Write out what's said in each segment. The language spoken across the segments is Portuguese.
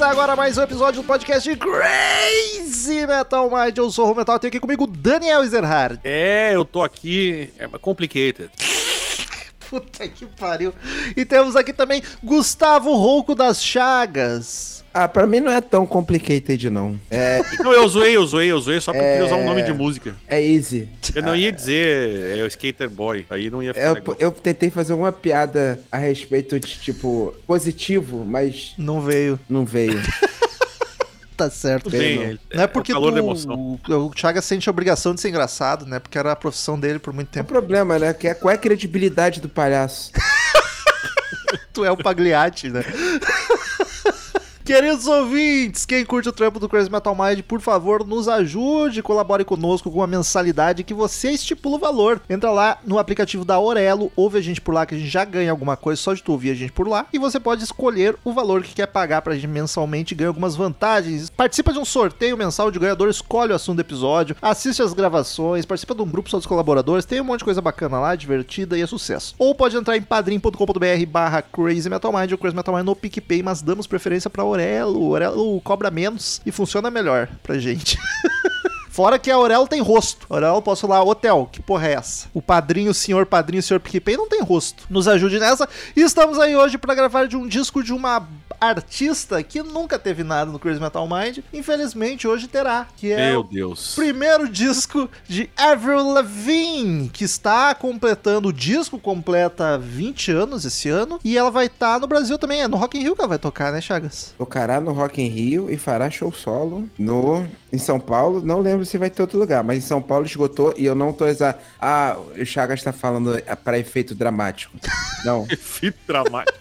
Começa agora mais um episódio do podcast Crazy Metal Mind. Eu sou o Metal, tem aqui comigo Daniel Ezerhard. É, eu tô aqui. É complicated. Puta que pariu. E temos aqui também Gustavo Rouco das Chagas. Ah, pra mim não é tão complicated, não. É, Não, eu zoei, eu zoei, eu zoei só porque eu queria usar um nome de música. é easy. Eu não ia dizer é o Skater Boy, aí não ia ficar Eu, legal. eu tentei fazer uma piada a respeito de, tipo, positivo, mas Não veio. não veio. Tá certo. Bem, não. é- Não é porque o tu- o, o sente a obrigação de ser engraçado, né? Porque era a profissão dele por muito É o tempo. problema, né? Que é, qual é a credibilidade do palhaço? Tu é o Pagliatti, né? Queridos ouvintes, quem curte o trampo do Crazy Metal Mind, por favor, nos ajude, colabore conosco com uma mensalidade que você estipula o valor. Entra lá no aplicativo da Orelo, ouve a gente por lá, que a gente já ganha alguma coisa só de tu ouvir a gente por lá. E você pode escolher o valor que quer pagar pra gente mensalmente e ganha algumas vantagens. Participa de um sorteio mensal o ganhador escolhe o assunto do episódio, assiste as gravações, participa de um grupo só dos colaboradores, tem um monte de coisa bacana lá, divertida e é sucesso. Ou pode entrar em padrim.com.br barra Crazy Metal Mind ou Crazy Metal Mind no PicPay, mas damos preferência pra Aurelo. O Aurelo cobra menos e funciona melhor pra gente. Fora que a Aurelo tem rosto. A Aurelo posso falar, hotel, que porra é essa? O padrinho, o senhor padrinho, o senhor PicPay não tem rosto. Nos ajude nessa. E estamos aí hoje pra gravar de um disco de uma artista que nunca teve nada no Crazy Metal Mind. Infelizmente, hoje terá. Que é Meu o Deus. primeiro disco de Avril Lavigne, que está completando, o disco completa 20 anos esse ano, e ela vai estar no Brasil também, é no Rock in Rio que ela vai tocar, né, Chagas? Tocará no Rock in Rio e fará show solo no em São Paulo. Não lembro se vai ter outro lugar, mas em São Paulo esgotou e eu não tô exato. Ah, o Chagas tá falando para efeito dramático. Não. Efeito dramático.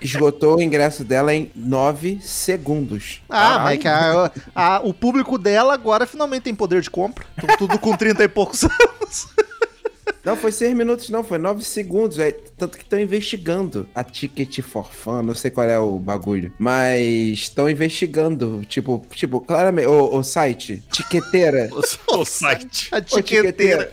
Esgotou o ingresso dela em 9 segundos. Ah, mas que a- a- o público dela agora finalmente tem poder de compra, Tu- tudo com 30 e poucos anos. Não, foi 6 minutos, não, foi 9 segundos. É, tanto que estão investigando a Ticket for Fun, não sei qual é o bagulho. Mas estão investigando, tipo, tipo, claramente, o, o site, tiqueteira. O, o site. A Ô, tiqueteira.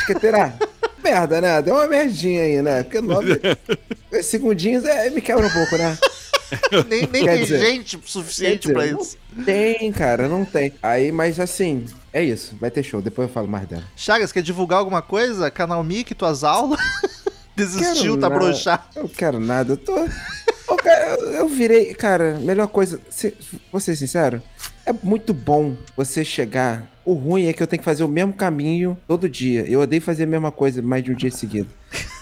Tiqueteira. Merda, né? Deu uma merdinha aí, né? Porque 9 segundinhos é, me quebra um pouco, né? Nem, nem tem dizer- gente suficiente Quer pra dizer, isso. Tem, cara, não tem. Aí, mas assim, é isso. Vai ter show, depois eu falo mais dela. Chagas, quer divulgar alguma coisa? Canal Mic, tuas aulas? Desistiu, Quero tá broxado. Eu quero nada, eu tô. Ô, cara, eu, eu virei. Cara, melhor coisa. Se, vou ser sincero, é muito bom você chegar. O ruim é que eu tenho que fazer o mesmo caminho todo dia. Eu odeio fazer a mesma coisa mais de um dia seguido.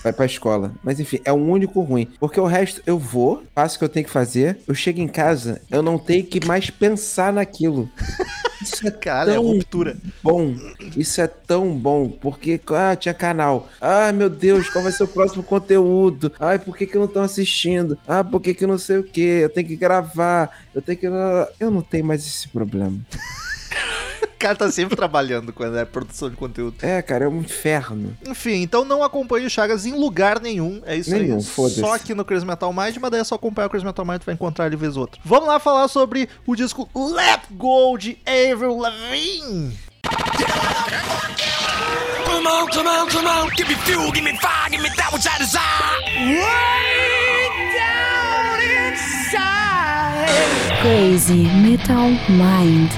Vai pra escola. Mas enfim, é o único ruim. Porque o resto eu vou, faço o que eu tenho que fazer. Eu chego em casa, eu não tenho que mais pensar naquilo. Isso é Caralho, é ruptura. bom. Isso é tão bom. Porque, ah, tinha canal. Ai, meu Deus, qual vai ser o próximo conteúdo? Ai, por que, que eu não tô assistindo? Ah, por que, que eu não sei o que? Eu tenho que gravar. Eu tenho que. Eu não tenho mais esse problema. O cara tá sempre trabalhando quando é produção de conteúdo. É, cara, é um inferno. Enfim, então não acompanhe o Chagas em lugar nenhum. É isso Nenhum, aí. foda-se. Só aqui no Crazy Metal Mind, mas daí é só acompanhar o Crazy Metal Mind, tu vai encontrar ele vez ou outra. Vamos lá falar sobre o disco Let Go de Avril Lavigne. Come on, come on, come on. Give me fuel, give me fire, give me that which I desire. Way down inside. Crazy Metal Mind.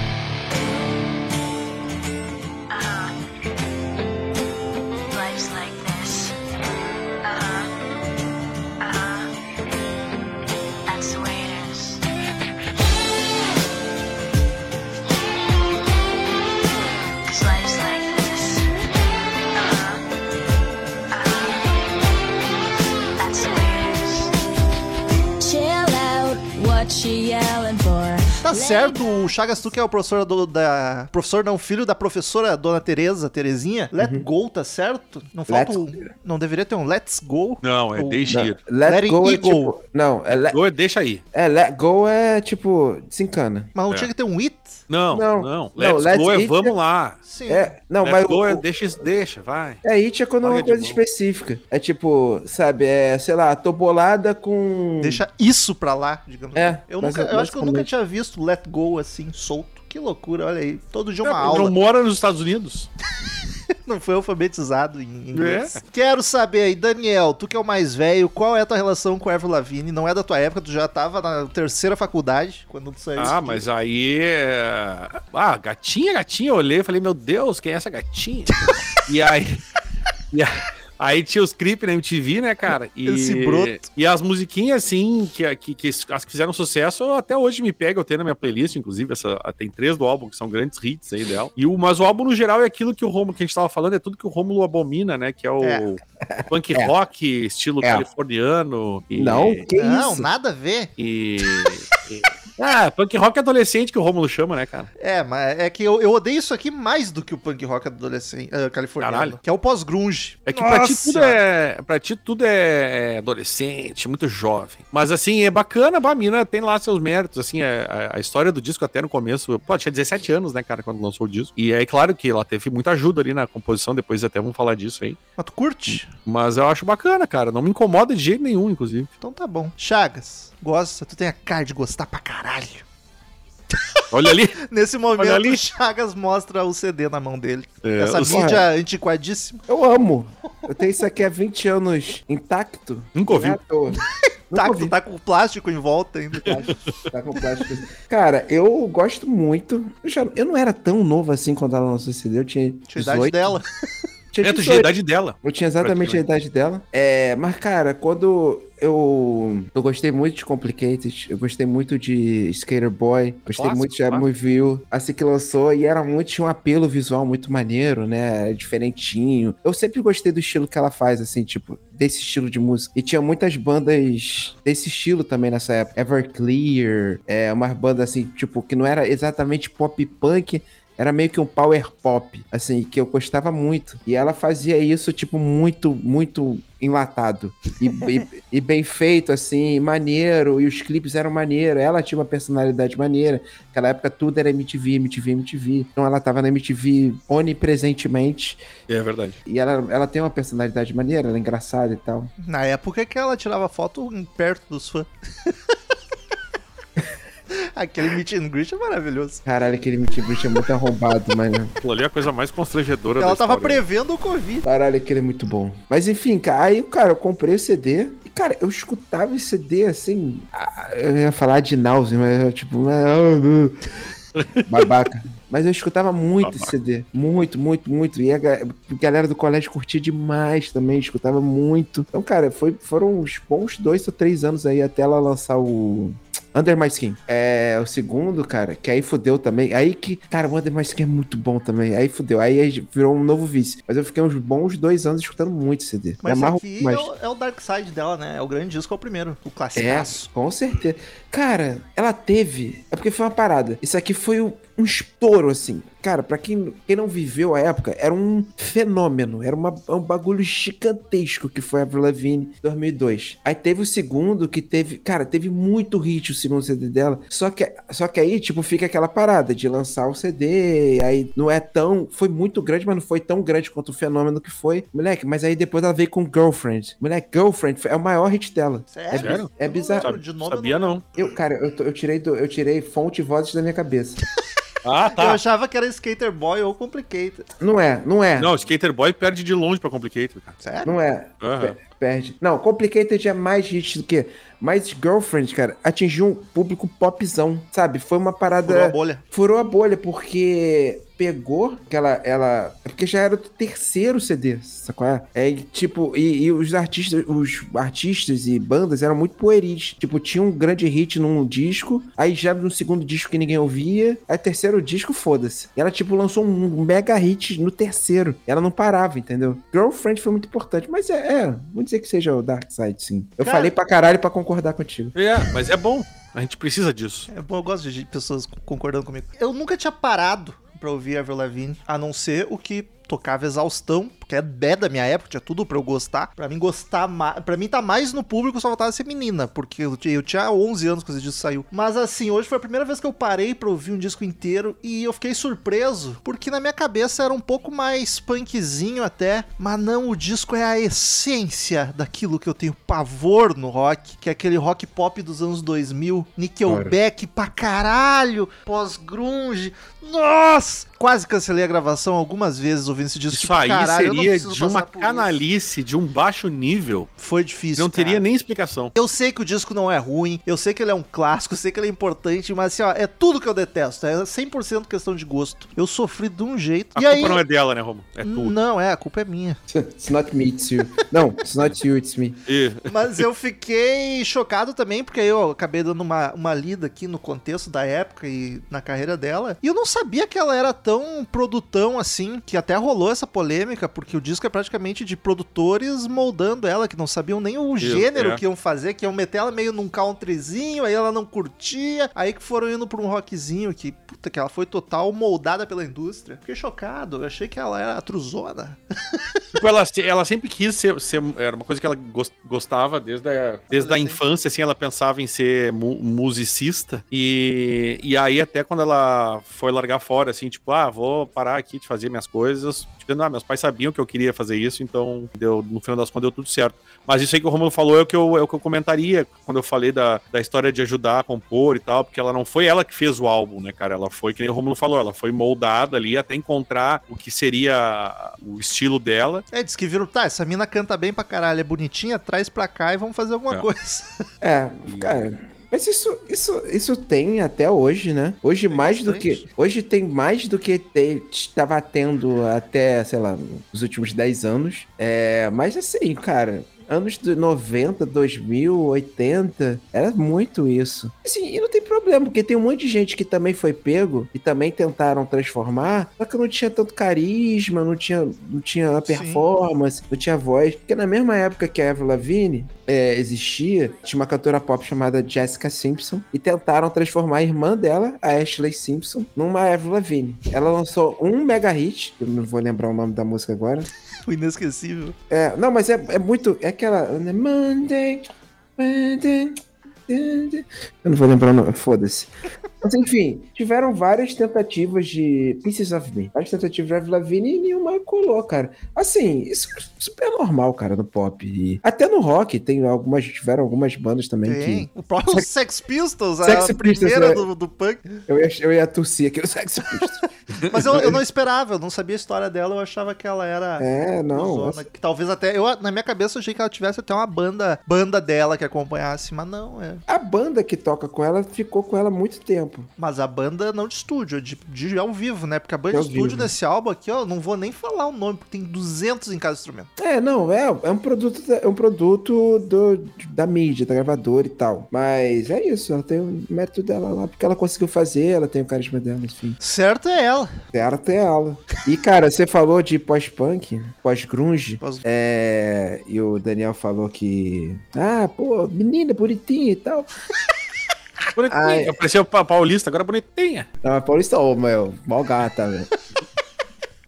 She yelling for? Tá certo, o Chagas, tu que é o professor do- da. Professor não, filho da professora Dona Tereza, Terezinha. Let Go, tá certo? Não falta Uhum. Let's- o. Não deveria ter um Let's Go? Não, é Ou- deixa ir. let, Let go it é go. tipo. Não, é let, Ou é deixa aí. é let go é tipo. Desencana. Mas não É. tinha que ter um It? Não, Não, não. não, Let's let's go é vamos é- lá. Sim. É, não, Let's mas. go o- é deixa, deixa, vai. É, it é quando é uma coisa mão. específica. É tipo, sabe, é, sei lá, tô bolada com. Deixa isso pra lá, digamos É, assim. Eu, nunca, eu acho que eu nunca tinha visto Let Go assim, solto. Que loucura, olha aí. Todo dia uma Não aula. mora nos Estados Unidos. Não foi alfabetizado em inglês. Quero saber aí, Daniel, tu que é o mais velho, qual é a tua relação com o Avril Lavigne? Não é da tua época, tu já tava na terceira faculdade quando tu saiu. Ah, mas aí. é, Ah, gatinha, gatinha. Eu olhei e falei, meu Deus, quem é essa gatinha? e aí. E aí, aí tinha os clipes na MTV, né, cara? E, Esse broto. E as musiquinhas, assim, que, que, que as que fizeram sucesso, até hoje me pega, eu tenho na minha playlist, inclusive, essa, tem três do álbum, que são grandes hits aí dela. E o, mas o álbum, no geral, é aquilo que o Romulo, que a gente tava falando, é tudo que o Rômulo abomina, né? Que é o É. punk É. rock, estilo É. californiano. E, Não, que Não, isso? nada a ver. E. Ah, punk rock adolescente que o Rômulo chama, né, cara? É, mas é que eu, eu odeio isso aqui mais do que o punk rock adolescente eh, californiano, Caralho. que é o pós-grunge. É que pra ti tudo é. Pra ti tudo é adolescente, muito jovem. Mas assim, é bacana, a mina tem lá seus méritos. Assim, é- a, a história do disco até no começo. Pô, tinha 17 anos, né, cara, quando lançou o disco. E é claro que ela teve muita ajuda ali na composição, depois até vamos falar disso aí. Mas tu curte? Mas eu acho bacana, cara. Não me incomoda de jeito nenhum, inclusive. Então tá bom. Chagas, gosta, tu tem a cara de gostar pra caralho. Olha ali. Nesse momento, ali. o Chagas mostra o CD na mão dele. É, Essa mídia antiquadíssima. Eu amo. Eu tenho isso aqui há 20 anos intacto. Nunca ouvi. É. Nunca Tá, tá com plástico em volta ainda. Tá com plástico. Cara, eu gosto muito. Eu, já- eu não era tão novo assim quando ela lançou o CD. Eu tinha Tinha a idade 18. dela. Tinha É, tu 18. tinha a idade dela. Eu tinha exatamente a idade dela. É, mas, cara, quando eu, eu gostei muito de Complicated, eu gostei muito de Skater Boy, gostei muito de. Move You, assim que lançou, e era muito, tinha um apelo visual muito maneiro, né? Diferentinho. Eu sempre gostei do estilo que ela faz, assim, tipo, desse estilo de música. E tinha muitas bandas desse estilo também nessa época. Everclear, é, umas bandas assim, tipo, que não era exatamente pop punk, era meio que um power pop, assim, que eu gostava muito. E ela fazia isso, tipo, muito, muito enlatado. E, e- e bem feito, assim, maneiro. E os clipes eram maneiros. Ela tinha uma personalidade maneira. Naquela época tudo era MTV, MTV, MTV. Então ela tava na MTV onipresentemente. É verdade. E ela, ela tem uma personalidade maneira, ela é engraçada e tal. Na época que ela tirava foto perto dos fãs. Aquele meet and greet é maravilhoso. Caralho, aquele MTV é muito arrombado, mano. Aquilo ali é a coisa mais constrangedora Ela da tava história. prevendo o Covid. Caralho, aquele é muito bom. Mas enfim, cara, aí, cara, eu comprei o CD. E, cara, eu escutava esse CD assim. ah, Eu ia falar de náusea, mas eu, tipo. ah, Babaca. Mas eu escutava muito esse CD. Muito, muito, muito. E a galera do colégio curtia demais também, escutava muito. Então, cara, foi, foram uns bons dois ou três anos aí até ela lançar o. Under My Skin. É o segundo, cara, que aí fudeu também. Aí que, cara, o Under My Skin é muito bom também. Aí fudeu. Aí virou um novo vício. Mas eu fiquei uns bons dois anos escutando muito CD. Mas amarro aqui é o, é o Dark Side dela, né? É o grande disco, é o primeiro. O É, classicaço. com certeza. Cara, ela teve. É porque foi uma parada. Isso aqui foi um, um estouro, assim. Cara, pra quem, quem não viveu a época, era um fenômeno. Era uma- um bagulho gigantesco que foi a Avril Lavigne 2002. Aí teve o segundo que teve. Cara, teve muito hit o segundo CD dela. Só que, só que aí, tipo, fica aquela parada de lançar o CD. Aí não é tão. Foi muito grande, mas não foi tão grande quanto o fenômeno que foi. Moleque, mas aí depois ela veio com Girlfriend. Moleque, Girlfriend é o maior hit dela. Sério? É não bizarro. de nome, Sabia não. Eu, cara, eu, eu tirei do- eu tirei fonte e vozes da minha cabeça. Ah, Eu tá. achava que era Skater Boy ou Complicated. Não é, não é. Não, Skater Boy perde de longe pra Complicated, cara. Sério? Não é. Pe- Perde. Não, Complicated é mais hit do que. Mas Girlfriend, cara, atingiu um público popzão, sabe? Foi uma parada. Furou a bolha. Furou a bolha, porque pegou que ela, ela. é Porque já era o terceiro CD, sacou? É, é tipo, e, e os artistas, os artistas e bandas eram muito pueris. Tipo, tinha um grande hit num disco, aí já no segundo disco que ninguém ouvia, aí terceiro disco, foda-se. E ela, tipo, lançou um mega hit no terceiro. Ela não parava, entendeu? Girlfriend foi muito importante, mas é, é vamos dizer que seja o Dark Side, sim. Eu Cara- falei pra caralho pra concordar contigo. É, mas é bom. A gente precisa disso. É bom, eu gosto de pessoas concordando comigo. Eu nunca tinha parado pra ouvir Avril Lavigne, a não ser o que tocava exaustão, porque é da minha época, tinha tudo pra eu gostar. Pra mim gostar mais, pra mim tá mais no público só faltava ser menina, porque eu, tinha- eu tinha 11 anos quando esse disco saiu. Mas assim, hoje foi a primeira vez que eu parei pra ouvir um disco inteiro e eu fiquei surpreso, porque na minha cabeça era um pouco mais punkzinho até, mas não, o disco é a essência daquilo que eu tenho pavor no rock, que é aquele rock pop dos anos 2000, Nickelback pra caralho, pós-grunge. Nossa! quase cancelei a gravação algumas vezes ouvindo esse disco. Isso aí caralho, de uma por isso. canalice, de um baixo nível. Foi difícil. não teria cara. nem explicação. Eu sei que o disco não é ruim, eu sei que ele é um clássico, eu sei que ele é importante, mas assim, ó, é tudo que eu detesto. É 100% questão de gosto. Eu sofri de um jeito. A e culpa aí. não é dela, né, Romo? É tu. Não, é, a culpa é minha. It's not me, it's you. Não, it's not you, it's me. Mas eu fiquei chocado também, porque aí eu acabei dando uma, uma lida aqui no contexto da época e na carreira dela. E eu não sabia que ela era tão produtão assim, que até rolou essa polêmica, porque o disco é praticamente de produtores moldando ela, que não sabiam nem o Isso, gênero é. que iam fazer, que iam meter ela meio num countryzinho, aí ela não curtia, aí que foram indo pra um rockzinho, que, puta, que ela foi total moldada pela indústria. Fiquei chocado, eu achei que ela era truzona. Tipo, ela, ela sempre quis ser, ser- Era uma coisa que ela gos- gostava desde a, desde a infância, assim, ela pensava em ser mu- musicista. E, e aí, até quando ela foi largar fora, assim, tipo, ah, vou parar aqui de fazer minhas coisas. Tipo, ah, meus pais sabiam que eu queria fazer isso, então deu, no final das contas deu tudo certo. Mas isso aí que o Romulo falou é o que eu, é o que eu comentaria quando eu falei da, da história de ajudar a compor e tal, porque ela não foi ela que fez o álbum, né, cara? Ela foi, que nem o Romulo falou, ela foi moldada ali até encontrar o que seria o estilo dela. É, diz que viram, tá, essa mina canta bem pra caralho, é bonitinha, traz pra cá e vamos fazer alguma É. coisa. É, cara. Mas isso, isso, isso tem até hoje, né? Hoje mais do bastante. que. Hoje tem mais do que estava tendo até, sei lá, nos últimos 10 anos. É, mas assim, cara. Anos de 90, 2000, 80, era muito isso. Assim, e não tem problema, porque tem um monte de gente que também foi pego e também tentaram transformar, só que não tinha tanto carisma, não tinha, não tinha performance, não tinha voz. Porque na mesma época que a Avril Lavigne é, existia, tinha uma cantora pop chamada Jessica Simpson e tentaram transformar a irmã dela, a Ashley Simpson, numa Avril Lavigne. Ela lançou um mega hit, eu não vou lembrar o nome da música agora. O inesquecível. É, não, mas é, é muito. É aquela. Monday, Monday. Eu não vou lembrar o nome, foda-se. Mas enfim, tiveram várias tentativas de Pieces of Me. Várias tentativas de Avril Lavigne e nenhuma colou, cara. Assim, isso é super normal, cara, no pop. E até no rock tem algumas, tiveram algumas bandas também Tem. que... O próprio Sex Pistols, a Sex Pistols, primeira é. do, do punk. Eu ia, eu ia tossir aqui no Sex Pistols. Mas eu, eu não esperava, eu não sabia a história dela, eu achava que ela era. É, não. zona, que talvez até. Eu, na minha cabeça eu achei que ela tivesse até uma banda banda dela que acompanhasse, mas não, é. A banda que toca com ela ficou com ela há muito tempo. Mas a banda não de estúdio, é de, de ao vivo, né? Porque a banda De de estúdio vivo. desse álbum aqui, ó, não vou nem falar o nome, porque tem 200 em cada instrumento. É, não, é, é um produto, da- é um produto do, da mídia, da gravadora e tal. Mas é isso, ela tem o mérito dela lá, porque ela conseguiu fazer, ela tem o carisma dela, enfim. Certo é ela. Ela tem ela. E, cara, você falou de pós-punk, pós-grunge, Pós- é, e o Daniel falou que, ah, pô, menina bonitinha e tal. Bonitinha. Ai. Apareceu pa- paulista, agora bonitinha. Não, a Paulista, ô, meu, mó gata, velho.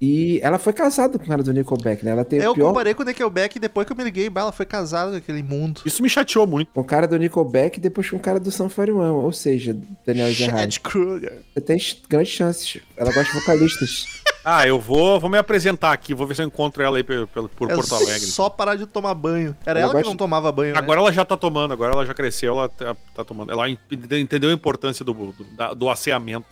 E ela foi casada com o cara do Nickelback, né? Ela tem Eu o pior comparei com o Nickelback e depois que eu me liguei, ela foi casada com aquele imundo. Isso me chateou muito. com o cara do Nickelback e depois com o cara do Sun 41. Ou seja, Daniel Gerard. Chad Kruger. Você tem grandes chances. Ela gosta de vocalistas. Ah, eu vou, vou me apresentar aqui, vou ver se eu encontro ela aí por, por, É Porto Alegre. só parar de tomar banho. Era Ela ela que não tomava banho, né? Agora ela já tá tomando, agora ela já cresceu, ela tá, tá tomando. Ela ent- entendeu a importância do, do, do asseamento.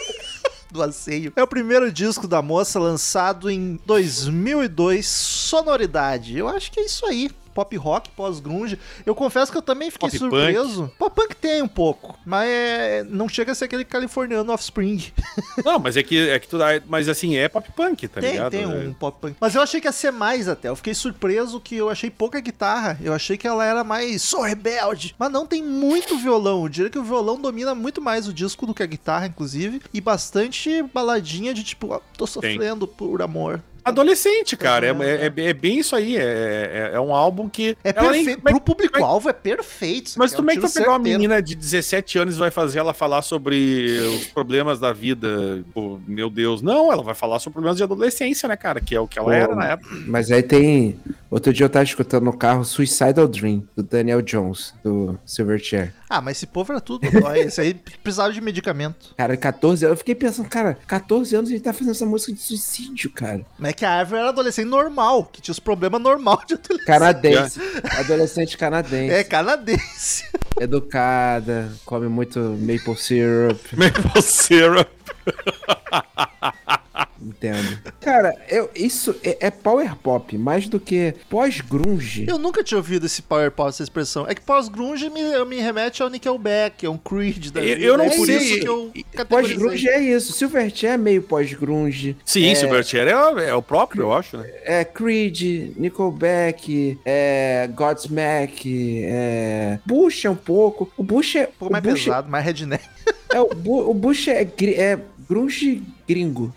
do asseio. É o primeiro disco da moça lançado em 2002, Sonoridade. Eu acho que é isso aí. Pop rock, pós-grunge. Eu confesso que eu também fiquei Pop surpreso. Pop punk tem um pouco, mas é- não chega a ser aquele californiano offspring. Não, mas é que, é que tu dá. Mas assim, é pop punk, tá tem, ligado? tem É. um pop punk. Mas eu achei que ia ser mais até. Eu fiquei surpreso que eu achei pouca guitarra. Eu achei que ela era mais sou rebelde. Mas não, tem muito violão. Eu diria que o violão domina muito mais o disco do que a guitarra, inclusive. E bastante baladinha de tipo, ó, tô sofrendo por amor. Adolescente, cara. É, é, é- é bem isso aí. É, é, é um álbum que. É perfeito. mas- Pro público-alvo é perfeito. Mas como é que vai tiro pegar uma menina de 17 anos e vai fazer ela falar sobre os problemas da vida? Pô, meu Deus. Não, ela vai falar sobre problemas de adolescência, né, cara? Que é o que ela Pô, era na época. Mas aí tem. Outro dia eu tava escutando no carro Suicidal Dream, do Daniel Jones, do Silverchair. Ah, mas esse povo era tudo dói. Esse aí precisava de medicamento. Cara, 14 anos. Eu fiquei pensando, cara, 14 anos ele tá fazendo essa música de suicídio, cara. Mas é que a Ivy era adolescente normal, que tinha os problemas normal de adolescente. Canadense. Adolescente canadense. É canadense. Educada, come muito maple syrup. Maple syrup. Entendo. Cara, eu, isso é, é power pop, mais do que pós-grunge. Eu nunca tinha ouvido esse power pop, essa expressão. É que pós-grunge me, me remete ao Nickelback, é um Creed da Eu- vida. eu não é por sei. isso que eu Pós-grunge é isso. Silverchair é meio pós-grunge. Sim, Silverchair é, é o próprio, eu acho, né? É Creed, Nickelback, é Godsmack, é Bush é um pouco. O Bush é. Um pouco mais Bush, pesado, mais redneck. É, o, Bu- o Bush é, é grunge gringo.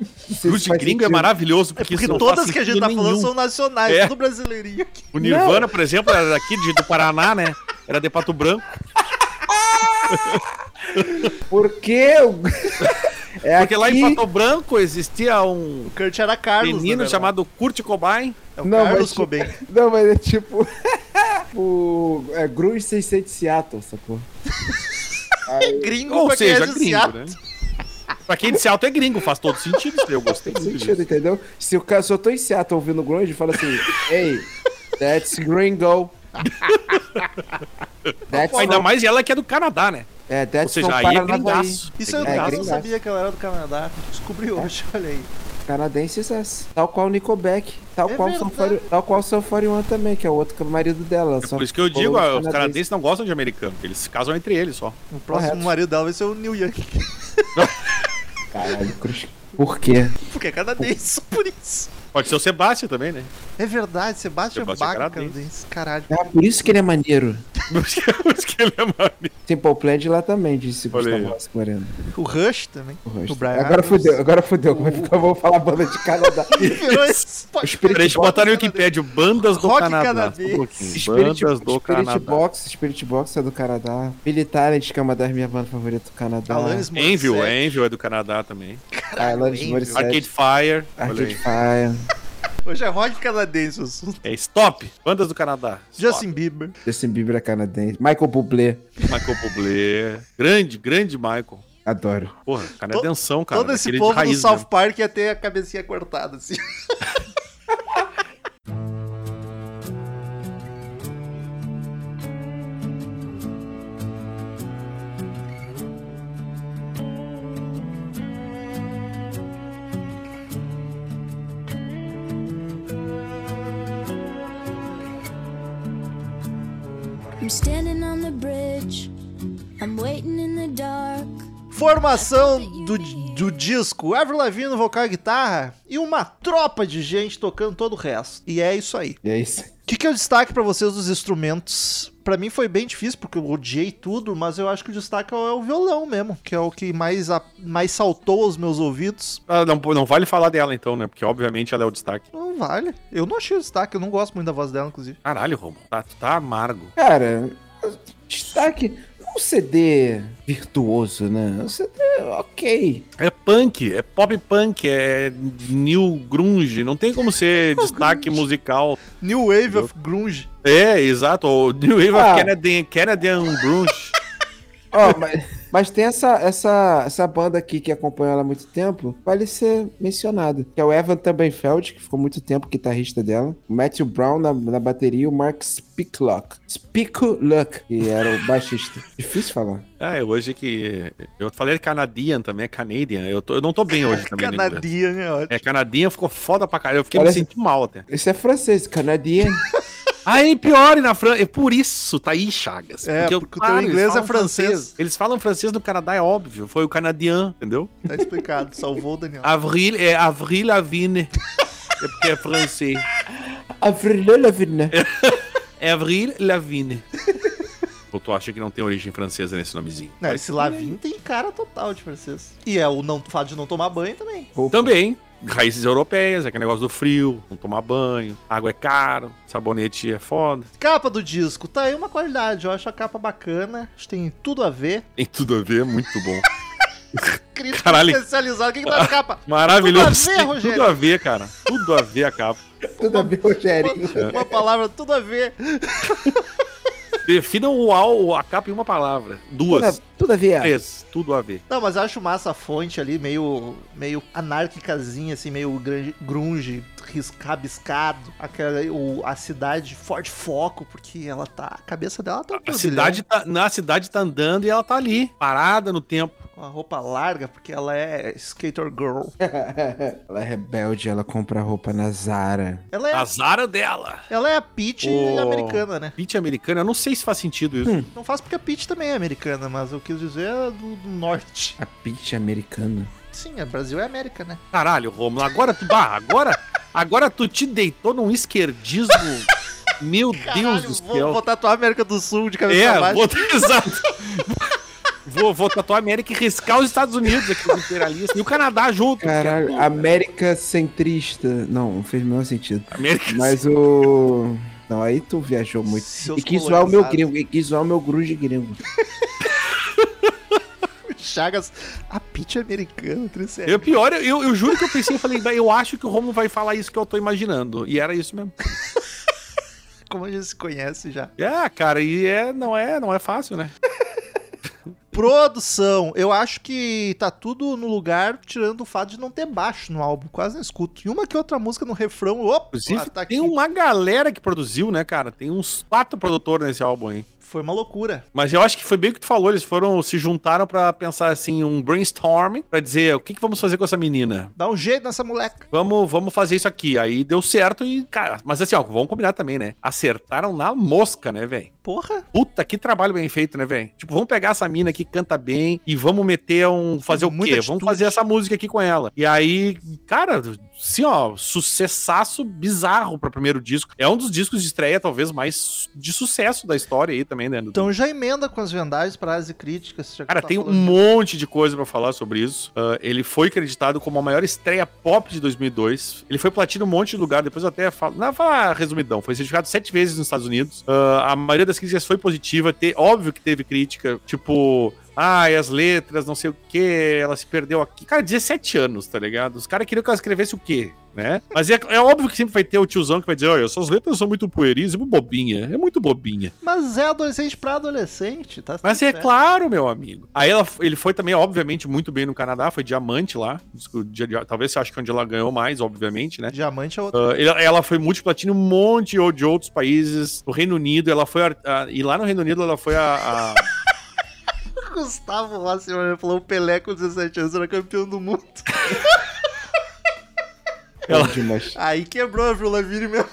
Não Grunge gringo é sentido. maravilhoso, É porque, porque isso não todas que a gente tá falando nenhum. são nacionais, É. tudo brasileirinho aqui. O Nirvana, por exemplo, era daqui de, do Paraná, né? Era de Pato Branco. Porque o- é Porque lá em aqui- Pato Branco existia um O Kurt era Carlos, menino chamado Kurt Cobain. É o Não, Carlos mas- Cobain. Não, mas é tipo. o. É grunge sem ser de Seattle, sacou? Gringo Ou seja, é gringo, Seattle. né? Pra quem de Seattle é gringo, faz todo sentido isso eu gostei Faz muito sentido, disso. entendeu? Se, o cara, se eu tô em Seattle ouvindo grunge, fala assim: Hey, that's gringo. That's Ainda mais ela que é do Canadá, né? É, Ou that's seja, from aí é gringaço. Isso É eu É, não gringaço. sabia que ela era do Canadá. Descobri hoje, olha aí. Canadenses é tal qual o Nickelback, tal É qual 40 tal qual o Sum 41 também, que é o outro que é o marido dela. É por isso que eu digo, ó, os canadenses não gostam de americano, eles se casam entre eles só. O próximo Correto. marido dela vai ser o Neil Young. Caralho, cruz. Por quê? Porque é canadense, só por isso. Pode ser o Sebastião também, né? É verdade, Bach, canadense. canadense. Caralho. É por isso que ele é maneiro. Por isso que ele é maneiro. Simple Plan de lá também, disse. Gustavo Vasco Moreno. O Rush também. O rosto. O Brian Agora Adams. fudeu, agora fudeu. Como é que eu vou falar banda de Canadá? O Spirit Box- botar no Wikipedia, bandas do Rock Canadá. canadense. Um. Spirit, Bandas do Spirit Canadá. Box, Spirit Box é do Canadá. Talent, que é uma das minhas bandas favoritas do Canadá. Alanis Envil, Morissette. Envil é do Canadá também. Alanis Envil. Morissette. Arcade Fire. olha Arcade. Fire. Hoje é rock canadense. o assunto. É Stop. Bandas do Canadá. Stop. Justin Bieber. Justin Bieber é canadense. Michael Bublé. Michael Bublé. Grande, grande Michael. Adoro. Porra, canadenção, cara. Todo esse povo do South mesmo. Park ia ter a cabecinha cortada, assim. standing on the bridge. I'm waiting in the dark. Formação do, do disco, Avril Lavigne no vocal e guitarra e uma tropa de gente tocando todo o resto. E é isso aí. E é isso. O que, que é o destaque pra vocês dos instrumentos? Pra mim foi bem difícil, porque eu odiei tudo, mas eu acho que o destaque é o violão mesmo, que é o que mais, a- mais saltou aos meus ouvidos. Ah, não, não vale falar dela então, né? Porque obviamente ela é o destaque. Não vale. Eu não achei o destaque, eu não gosto muito da voz dela, inclusive. Caralho, Romo. Tá, tu tá amargo. Cara, destaque. Um CD virtuoso, né? Um CD ok. É punk, é pop punk, é new grunge. Não tem como ser destaque musical. New Wave of Grunge. É, exato. O New Wave Ah. of Canadian, Canadian Grunge. Ó, mas, mas tem essa, essa, essa banda aqui que acompanha ela há muito tempo, vale ser mencionado. Que é o Evan Tumbenfeld, que ficou muito tempo guitarrista dela. O Matthew Brown na, na bateria e o Mark Spicklock. Spicklock, que era o baixista. Difícil falar. Ah, é hoje que. Eu falei Canadian também, é Canadian. Eu, tô- eu não tô bem hoje também. Canadian, é ótimo. É, Canadian ficou foda pra caralho. Eu fiquei Parece- me sentindo mal até. Isso é francês, canadiano. Aí pior na França. É por isso, tá aí, Chagas. É, eu- porque o teu claro, inglês é falam francês. Eles falam francês no Canadá, é óbvio. Foi o canadian, entendeu? Tá explicado, salvou o Daniel. Avril é Avril Lavigne. É porque é francês. Avril Lavigne. É Avril Lavigne. Ou tu acha que não tem origem francesa nesse nomezinho? Não, esse Lavigne tem cara total de francês. E é o não, o fato de não tomar banho também. Também. Raízes europeias, é aquele negócio do frio, não tomar banho, água é caro, sabonete é foda. Capa do disco, tá aí uma qualidade. Eu acho a capa bacana. Acho que tem tudo a ver. Tem tudo a ver, é muito bom. Caralho. especializada. O que, que tá na capa? Maravilhoso. Tudo a ver, Rogério. Tudo a ver, cara. Tudo a ver a capa. Tudo a ver, Rogerinho. Uma, uma palavra, tudo a ver. Defina o al- a capa em uma palavra. Tudo Duas, a, tudo a ver. três, tudo a ver. Não, mas eu acho massa a fonte ali, meio, meio anárquicazinha, assim, meio grunge, rabiscado. Aquela, o, a cidade forte foco, porque ela tá. A cabeça dela tá. A cidade tá, na cidade tá andando e ela tá ali, parada no tempo. Com a roupa larga, porque ela é skater girl. ela é rebelde, ela compra roupa na Zara. Ela é, A Zara dela. ela é a Peach Ô. americana, né? Pitch americana, eu não sei se faz sentido isso. Não faz porque a Peach também é americana, mas eu quis dizer é do, do norte. A Peach americana. Sim, o Brasil é América, né? Caralho, Romulo, agora tu. Bah, agora, agora tu te deitou num esquerdismo. Meu Deus do vou, céu. vou tatuar a América do Sul de cabeça É, pra baixo. vou, exato. Vou, vou tatuar a América e riscar os Estados Unidos aqui, os imperialistas. E o Canadá junto. Caralho, América centrista. Não, não fez o menor sentido. América Mas o. Não, aí tu viajou muito. Seus E quis zoar o meu gringo, e quis zoar o meu grunge gringo. Chagas, a Peach americana, Eu, tricério. pior, eu, eu juro que eu pensei, eu falei, "Bah, eu acho que o Romulo vai falar isso que eu tô imaginando. E era isso mesmo. Como a gente se conhece já. É, cara, e é, não, é, não é fácil, né? Produção, eu acho que tá tudo no lugar, tirando o fato de não ter baixo no álbum, quase não escuto. E uma que outra música no refrão, opa, Inclusive, tá tem aqui. uma galera que produziu, né, cara? Tem uns quatro produtores nesse álbum aí. Foi uma loucura. Mas eu acho que foi bem o que tu falou, eles foram, se juntaram pra pensar assim, um brainstorming, pra dizer o que, que vamos fazer com essa menina. Dá um jeito nessa moleca. Vamos, vamos fazer isso aqui. Aí deu certo e, cara, mas assim, ó, vamos combinar também, né? Acertaram na mosca, né, velho? Porra. Puta, que trabalho bem feito, né, velho? Tipo, vamos pegar essa mina que canta bem e vamos meter um. Fazer o Muita quê? atitude. Vamos fazer essa música aqui com ela. E aí, cara, assim, ó, sucessaço bizarro pro primeiro disco. É um dos discos de estreia, talvez, mais de sucesso da história aí também, né? Então já emenda com as vendagens, prases e críticas. Cara, tá tem um monte de coisa pra falar sobre isso. Ah, ele foi acreditado como a maior estreia pop de 2002. Ele foi platino em um monte de lugar. Depois eu até falo. Não, vou falar resumidão. Foi certificado sete vezes nos Estados Unidos. Ah, a maioria das críticas foi positiva. Te- óbvio que teve crítica, tipo. Ah, e as letras, não sei o que, ela se perdeu aqui. Cara, 17 anos, tá ligado? Os caras queriam que ela escrevesse o quê, né? Mas é, é óbvio que sempre vai ter o tiozão que vai dizer: olha, essas letras são muito pueris, é muito bobinha, é muito bobinha. Mas é adolescente pra adolescente, tá? Mas é certo. claro, meu amigo. Aí ela, ele foi também, obviamente, muito bem no Canadá, foi diamante lá. Talvez você ache que é onde ela ganhou mais, obviamente, né? Diamante é outro. Ah, ela, ela foi multiplatino em um monte de outros países. No Reino Unido, ela foi. a- a- e lá no Reino Unido, ela foi a. a- Gustavo Rossi falou: o Pelé com 17 anos era campeão do mundo. Ela-. Aí quebrou a Avril Lavigne mesmo.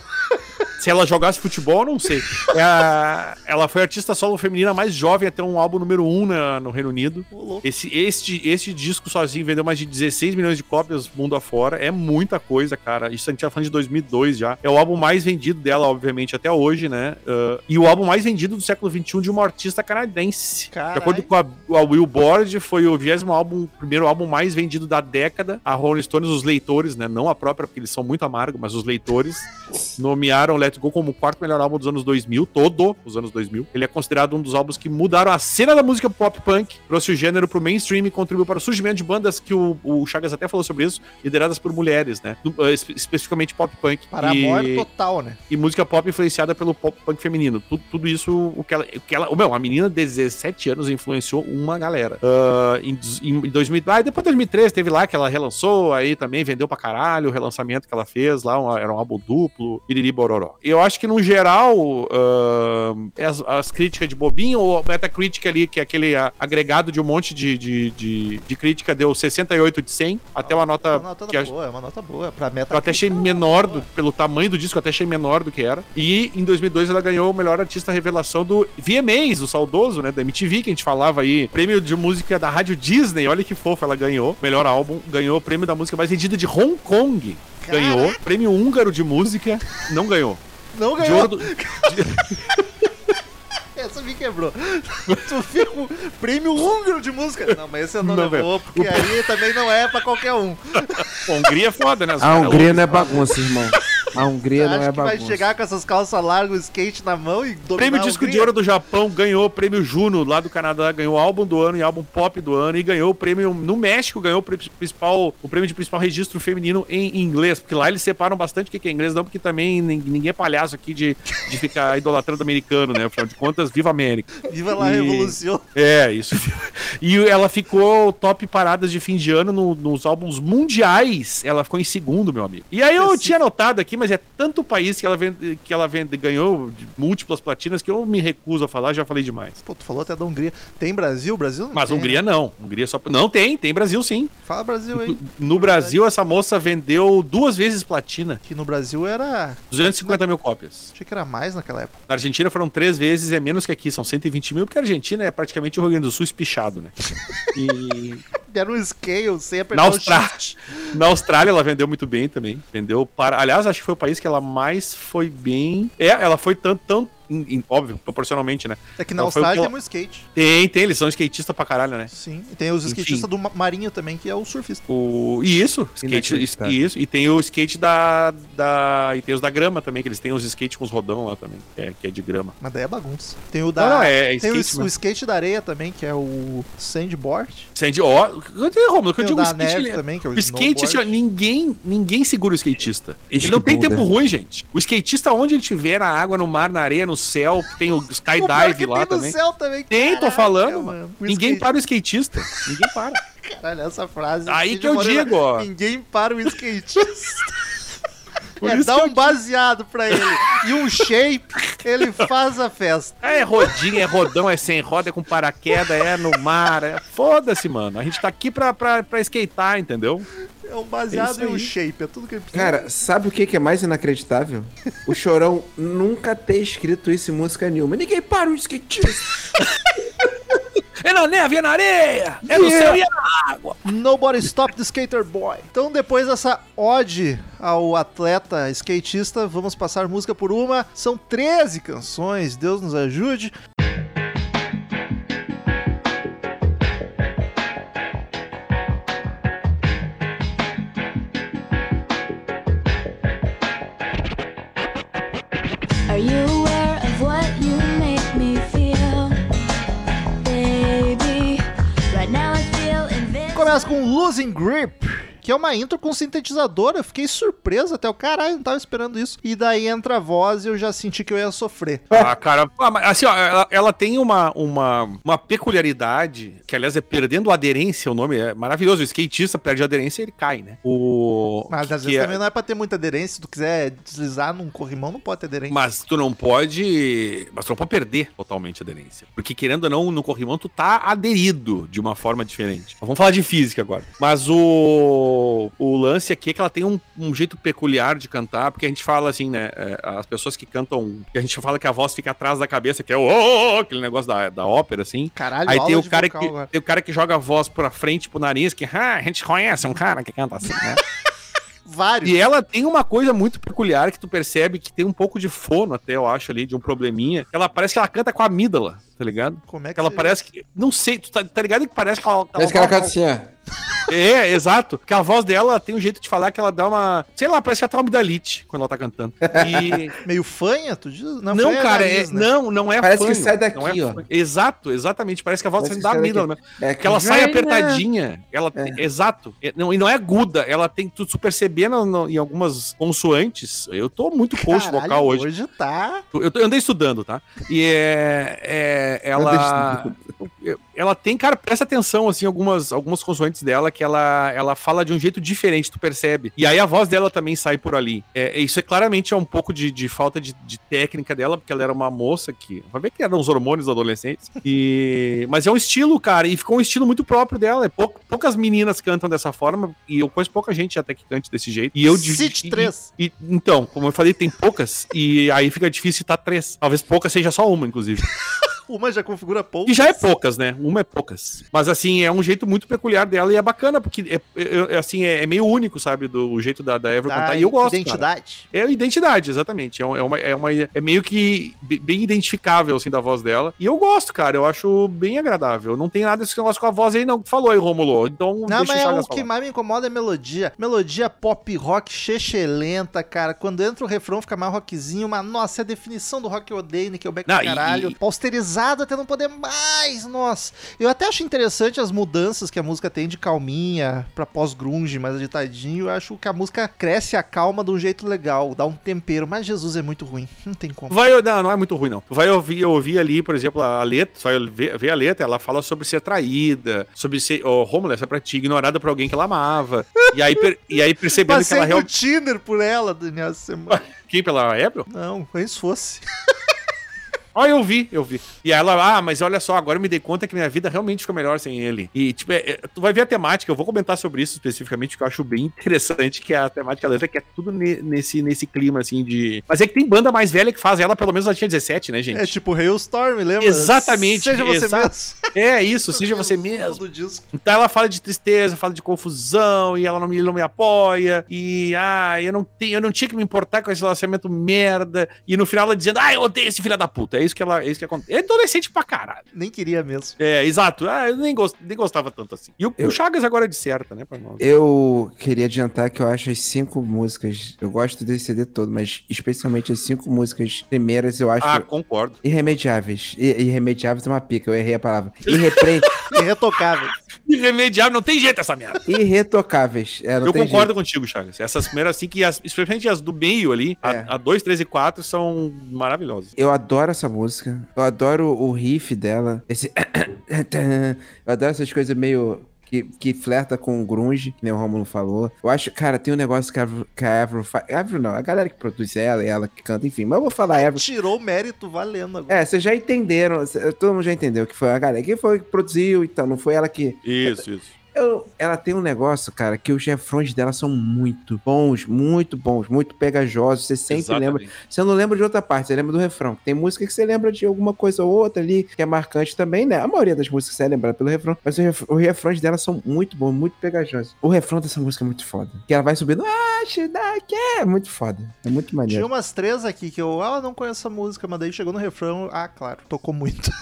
Se ela jogasse futebol, eu não sei. É ela foi a artista solo feminina mais jovem a ter um álbum número 1 um na- no Reino Unido. Esse, este, este disco sozinho vendeu mais de 16 milhões de cópias mundo afora. É muita coisa, cara. Isso a gente tá falando de 2002 já. É o álbum mais vendido dela, obviamente, até hoje, né? Ah, e o álbum mais vendido do século XXI de uma artista canadense. Carai. De acordo com a, a Billboard, foi o 20 álbum, primeiro álbum mais vendido da década. A Rolling Stones, os leitores, né? Não a própria, porque eles são muito amargos, mas os leitores nomearam Let Go como o quarto melhor álbum dos anos 2000, todo os anos 2000. Ele é considerado um dos álbuns que mudaram a cena da música pop punk, trouxe o gênero pro mainstream e contribuiu para o surgimento de bandas que o, o Chagas até falou sobre isso, lideradas por mulheres, né? Do- eh, espe- especificamente pop punk. Para e, a morte total, né? e música pop influenciada pelo pop punk feminino. Tudo, tudo isso, o que ela. O que ela meu, a menina de 17 anos influenciou uma galera. Ah, em, em 2000, ah, depois de 2013 teve lá que ela relançou, aí também vendeu pra caralho o relançamento que ela fez lá, uma- era um álbum duplo, piriri bororó. Eu acho que no geral, ah, as, as críticas de bobinho, ou a Metacritic ali, que é aquele ah, agregado de um monte de, de, de, de crítica, deu 68 de 100, até uma É nota. uma nota que a- boa, é uma nota boa. Pra meta. eu até achei menor, do, pelo tamanho do disco, eu até achei menor do que era. E em 2002 ela ganhou o melhor artista revelação do VMAs, o saudoso, né, da MTV, que a gente falava aí. Prêmio de música da Rádio Disney, olha que fofo, ela ganhou. Melhor álbum, ganhou o prêmio da música mais vendida de Hong Kong. Ganhou. Prêmio húngaro de música, não ganhou. Não De ganhou. ouro do- Essa me quebrou. tu fica com prêmio húngaro de música. Não, mas esse eu não, Não, levou, porque aí também não é pra qualquer um. Pô, Hungria é foda, né? A Hungria não é bagunça, irmão. A Hungria não é que vai bagunça. chegar com essas calças largas, skate na mão e dominar Prêmio Disco de? Ouro do Japão ganhou o prêmio Juno lá do Canadá, ganhou álbum do ano e álbum pop do ano e ganhou o prêmio no México, ganhou o prêmio principal, o prêmio de principal registro feminino em inglês, porque lá eles separam bastante o que que é inglês, não porque também nin- ninguém é palhaço aqui de, de ficar idolatrando americano, né? Afinal de contas, viva a América. Viva lá a revolução. É, isso. E ela ficou top paradas de fim de ano no- nos álbuns mundiais. Ela ficou em segundo, meu amigo. E aí eu tinha notado aqui, mas é tanto país que ela, vende, que ela vende, ganhou múltiplas platinas que eu me recuso a falar, já falei demais. Pô, tu falou até da Hungria. Tem Brasil? Brasil não Mas tem, Hungria não. Hungria só. Não tem, tem Brasil sim. né? Fala Brasil aí. No Brasil, essa moça vendeu duas vezes platina, Que no Brasil era... 250 mil cópias. Achei que era mais naquela época. Na Argentina foram três vezes, é menos que aqui, são 120 mil, porque a Argentina é praticamente o Rio Grande do Sul espichado, né? E Era um scale sem apertar na Austrália, na Austrália ela vendeu muito bem também. Vendeu para. Aliás, acho que foi o país que ela mais foi bem. É, ela foi tanto, tão. Em- em- óbvio, proporcionalmente, né? É que na Não, foi o Austrália tem muito skate. Tem, tem, eles são skatistas pra caralho, né? Sim. E tem os Enfim. skatistas do ma- Marinho também, que é o surfista. O... E isso, skate, Inacreditável. isso, e tem o skate da, da. E tem os da grama também, que eles têm os skates com os rodão lá também, que é, que é de grama. Mas daí é bagunça. Tem o da. Não, não, é- é tem o, skate o mesmo. skate da areia também, que é o sandboard. Sand, ó, eu digo, Romulo, que eu o digo da skate. neve ele- também, que é o O skate, assim, ó, ninguém, ninguém segura o skatista. Ele não tem tempo ruim, gente. O skatista, onde ele estiver, na água, no mar, na areia, no céu, tem o pior skydive lá tem também. também. Tem, tô Caraca, falando, mano. Ninguém para o skatista. Ninguém para. Caralho, essa frase. Aí que eu digo, ó. Ninguém para o skatista. Por é, isso dá que um eu baseado pra ele. E um shape, ele faz a festa. É rodinha, é rodão, é sem roda, é com paraquedas, é no mar. É... Foda-se, mano. A gente tá aqui pra, pra, pra skatear, entendeu? É um baseado É e um shape. É tudo que ele precisa. Cara, sabe o que que é mais inacreditável? O Chorão nunca ter escrito isso em música nenhuma. Ninguém para o skatista. É na neve, é na areia, é no Yeah. céu e é na água. Nobody Stop the Skater Boy. Então, depois dessa ode ao atleta skatista, vamos passar música por uma. São 13 canções, Deus nos ajude. Are you Com Losing Grip. Que é uma intro com sintetizador, eu fiquei surpreso até o caralho, não tava esperando isso. E daí entra a voz e eu já senti que eu ia sofrer. Ah, cara, ah, assim, ó, ela, ela tem uma, uma, uma peculiaridade, que aliás é perdendo aderência, o nome é maravilhoso. O skatista perde aderência e ele cai, né? O. Mas às vezes é- também não é pra ter muita aderência. Se tu quiser deslizar num corrimão, não pode ter aderência. Mas tu não pode. Mas tu não pode perder totalmente a aderência. Porque, querendo ou não, no corrimão, tu tá aderido de uma forma diferente. Vamos falar de física agora. Mas o. O lance aqui é que ela tem um, um jeito peculiar de cantar, porque a gente fala assim, né? é, as pessoas que cantam. A gente fala que a voz fica atrás da cabeça, que é o. "Oh", aquele negócio da, da ópera, assim. Caralho, Aí tem o, cara vocal que, agora. tem o cara que joga a voz pra frente, pro nariz, que ah, a gente conhece um cara que canta assim, né? Vários. E ela tem uma coisa muito peculiar que tu percebe que tem um pouco de fono até, eu acho, ali, de um probleminha. Ela parece que ela canta com a amígdala, tá ligado? Como é que Ela você- parece que. Não sei, tu tá, tá ligado que parece que ela. Parece que ela canta assim, ó. É, exato. Que a voz dela tem um jeito de falar que ela dá uma. Sei lá, parece que ela tá uma amidalite quando ela tá cantando. E. Meio fanha, tu diz? Não, fanha é cara, nariz, é, né? não, não é Parece que fanho, sai daqui, não é ó. fanho. Exato, exatamente. Parece que a voz Parece sai que da amígdala. daqui. né? É Que ela sai vai, apertadinha. Ela tem- Exato. É, Não, e não é aguda. Ela tem. Tu, tu percebendo no- em algumas consoantes. Eu tô muito coach vocal hoje. Hoje tá. Eu, tô- eu andei estudando, tá? E é. É- ela. Ela tem, cara, presta atenção, assim, algumas, algumas consoantes dela que ela, ela fala de um jeito diferente, tu percebe. E aí a voz dela também sai por ali. É, isso é claramente é um pouco de, de falta de, de técnica dela, porque ela era uma moça que. Vai ver que eram os hormônios adolescentes. E, mas é um estilo, cara, e ficou um estilo muito próprio dela. É pou- poucas meninas cantam dessa forma, e eu conheço pouca gente até que cante desse jeito. E eu de- City e- 3. e- então, como eu falei, tem poucas, e aí fica difícil citar três. Talvez poucas seja só uma, inclusive. Uma já configura pouco. E já é poucas, né? Uma é poucas. Mas assim, é um jeito muito peculiar dela e é bacana, porque é, é- é, assim, é, é meio único, sabe? Do jeito da, da Ever Da cantar. E eu gosto. cara. Identidade. É a identidade, exatamente. É, um- é uma, é, uma, é meio que be- bem identificável, assim, da voz dela. E eu gosto, cara. Eu acho bem agradável. Não tem nada desse negócio com a voz aí, não. Falou aí, Romulo. Então, Não, mas é o que mais me incomoda é a melodia. Melodia pop rock lenta, cara. Quando entra o refrão fica mais rockzinho, mas nossa, é a definição do rock que eu odeio, Nickelback Não, e- caralho. e- Pausterizado pesado até não poder mais, nossa. Eu até acho interessante as mudanças que a música tem de calminha pra pós-grunge, mais agitadinho. Eu acho que a música cresce a calma de um jeito legal, dá um tempero. Mas Jesus é muito ruim, não tem como. Vai, não, não é muito ruim, não. Vai ouvir, ouvir ali, por exemplo, a letra, vai ver, ver a letra, ela fala sobre ser traída, sobre ser, oh, homeless, é pra ti, ignorada por alguém que ela amava. E aí, per- e aí percebendo que Passei ela no realmente. Tinder por ela, Daniel, semana. Quem pela Ebro? Não, antes fosse. Ó, eu vi, eu vi. E ela, ah, mas olha só, agora eu me dei conta que minha vida realmente fica melhor sem ele. E, tipo, é- é- tu vai ver a temática, eu vou comentar sobre isso especificamente, que eu acho bem interessante, que é a temática da letra, que é tudo ne- nesse, nesse clima, assim, de... Mas é que tem banda mais velha que faz ela, pelo menos ela tinha 17, né, gente? É tipo Hailstorm, lembra? Exatamente, Seja você exato. mesmo. É isso, seja você mesmo. Então ela fala de tristeza, fala de confusão, e ela não me, não me apoia, e ah, eu não, tenho, eu não tinha que me importar com esse relacionamento merda, e no final ela dizendo, ah, eu odeio esse filho da puta. É isso que ela, é isso que acontece. É adolescente pra caralho. Nem queria mesmo. É, exato. Ah, eu nem, gost, nem gostava tanto assim. E o, Eu- o Chagas agora é de certa, né, pra nós. Eu queria adiantar que eu acho as cinco músicas. Eu gosto desse CD todo, mas especialmente as cinco músicas primeiras eu acho Ah, concordo. irremediáveis. I- irremediáveis é uma pica, eu errei a palavra. Irrepre... Irretocável. Irremediável, não tem jeito essa merda. Irretocáveis. É, não eu tem concordo contigo, Chagas. Essas primeiras assim, que as, especialmente as do meio ali, É. a 2, 3 e 4, são maravilhosas. Eu adoro essa música. Eu adoro o riff dela. Esse. Eu adoro essas coisas meio. Que, que flerta com o grunge, que nem o Romulo falou. Eu acho, cara, tem um negócio que a Avril, que a Avril faz. Avril não, a galera que produz ela e ela que canta, enfim. Mas eu vou falar Avril. Tirou o mérito valendo agora. É, vocês já entenderam, cê- todo mundo já entendeu que foi a galera que foi que produziu, então, não foi ela que. Isso, isso. Eu- ela tem um negócio, cara, que os refrões dela são muito bons, muito bons, muito pegajosos. Você sempre lembra. Você não lembra de outra parte, você lembra do refrão. Tem música que você lembra de alguma coisa ou outra ali, que é marcante também, né? A maioria das músicas você é lembrada pelo refrão, mas os, ref- os refrões dela são muito bons, muito pegajosos. O refrão dessa música é muito foda. Que ela vai subindo, ah, que é muito foda. É muito Tinha maneiro. umas três aqui que eu, ah, não conheço essa música, mas daí chegou no refrão, ah, claro, tocou muito.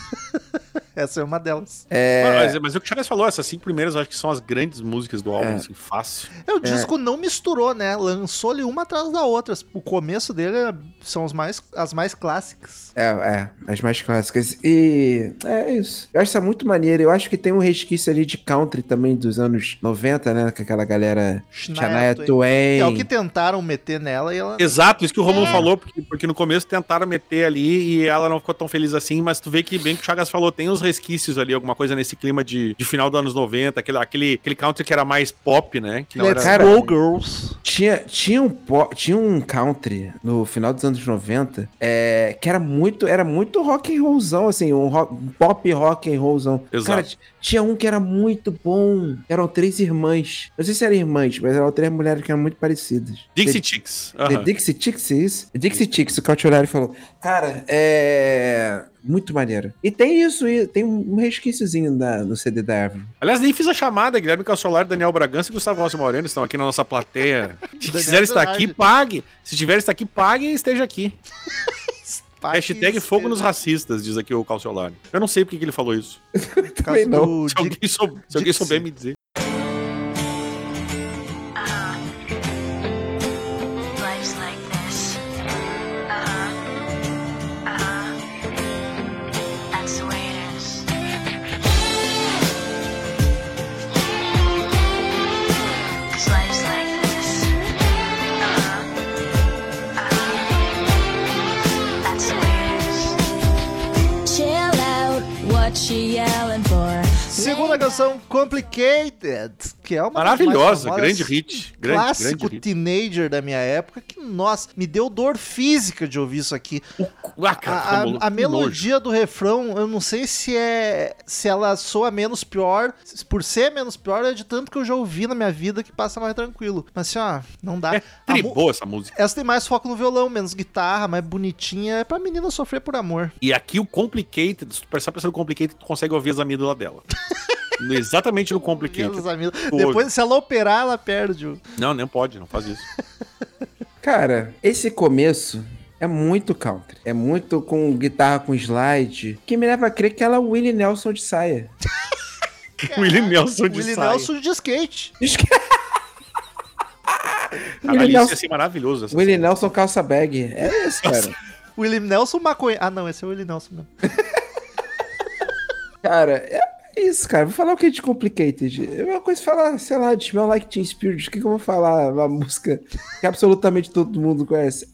Essa é uma delas. É, Mas, mas o que o Chagas falou, essas cinco primeiras eu acho que são as grandes músicas do álbum, É. assim, fácil. É, o disco não misturou, né? Lançou-lhe uma atrás da outra. O começo dele é- são os mais, as mais clássicas. É, é, as mais clássicas. E é isso. Eu acho isso muito maneiro. Eu acho que tem um resquício ali de country também dos anos 90, né? Com aquela galera Shania Twain. É o que tentaram meter nela e ela. Exato, isso que o Romulo É. falou, porque, porque no começo tentaram meter ali e ela não ficou tão feliz assim, mas tu vê que bem que o Chagas falou, tem uns resquícios ali, alguma coisa nesse clima de, de final dos anos 90, aquele, aquele, aquele country que era mais pop, né? Que Let's era... Go Girls. Tinha, tinha, um po- tinha um country no final dos anos 90 é, que era muito, era muito rock and rollzão, assim, um, rock- um pop rock and rollzão. Exato. Cara, tinha um que era muito bom. Eram três irmãs. Não sei se eram irmãs, mas eram três mulheres que eram muito parecidas. Dixie The- Chicks. The aham. Dixie Chicks, isso? Dixie Chicks, o Cautiolari falou. Cara, é. Muito maneiro. E tem isso, tem um resquíciozinho da, no CD da Avril. Aliás, nem fiz a chamada, Guilherme Calçolar, Daniel Bragança e Gustavo Rossi Moreno estão aqui na nossa plateia. Se quiser estar aqui, pague. Se tiver estar aqui, pague e esteja aqui. Hashtag fogo nos racistas, diz aqui o Calciolari. Eu não sei porque que ele falou isso. Também não. do Se alguém, sou- se alguém souber me dizer. Segunda canção, Complicated, que é uma Maravilhosa, grande hit. Grande, clássico grande hit. teenager da minha época, que, nossa, me deu dor física de ouvir isso aqui. Ah, cara, A, a- a nojo. melodia do refrão, eu não sei se é se ela soa menos pior, por ser menos pior, é de tanto que eu já ouvi na minha vida que passa mais tranquilo. Mas assim, ó, não dá. É A mu- tribou essa música. essa tem mais foco no violão, menos guitarra, mais bonitinha, é pra menina sofrer por amor. E aqui o Complicated, se tu prestar atenção no Complicated, tu consegue ouvir as amígdalas dela. No- Exatamente no. Todo. Depois, se ela operar, ela perde. o- Não, nem pode, não faz isso. Cara, esse começo é muito country. É muito com guitarra com slide. Que me leva a crer que ela é o Willie Nelson de saia. Willie Nelson de Willie saia. Nelson de skate. Caralho, Willie isso Nelson, ia ser maravilhoso. Essa Willie Nelson calça bag. É isso, cara. Willie Nelson maconha. Ah, não, esse é o Willie Nelson mesmo. Cara, é isso, cara. Vou falar o que de Complicated. É uma coisa falar, sei lá, de Smell Like Teen Spirit. O que, que eu vou falar? Uma música que absolutamente todo mundo conhece.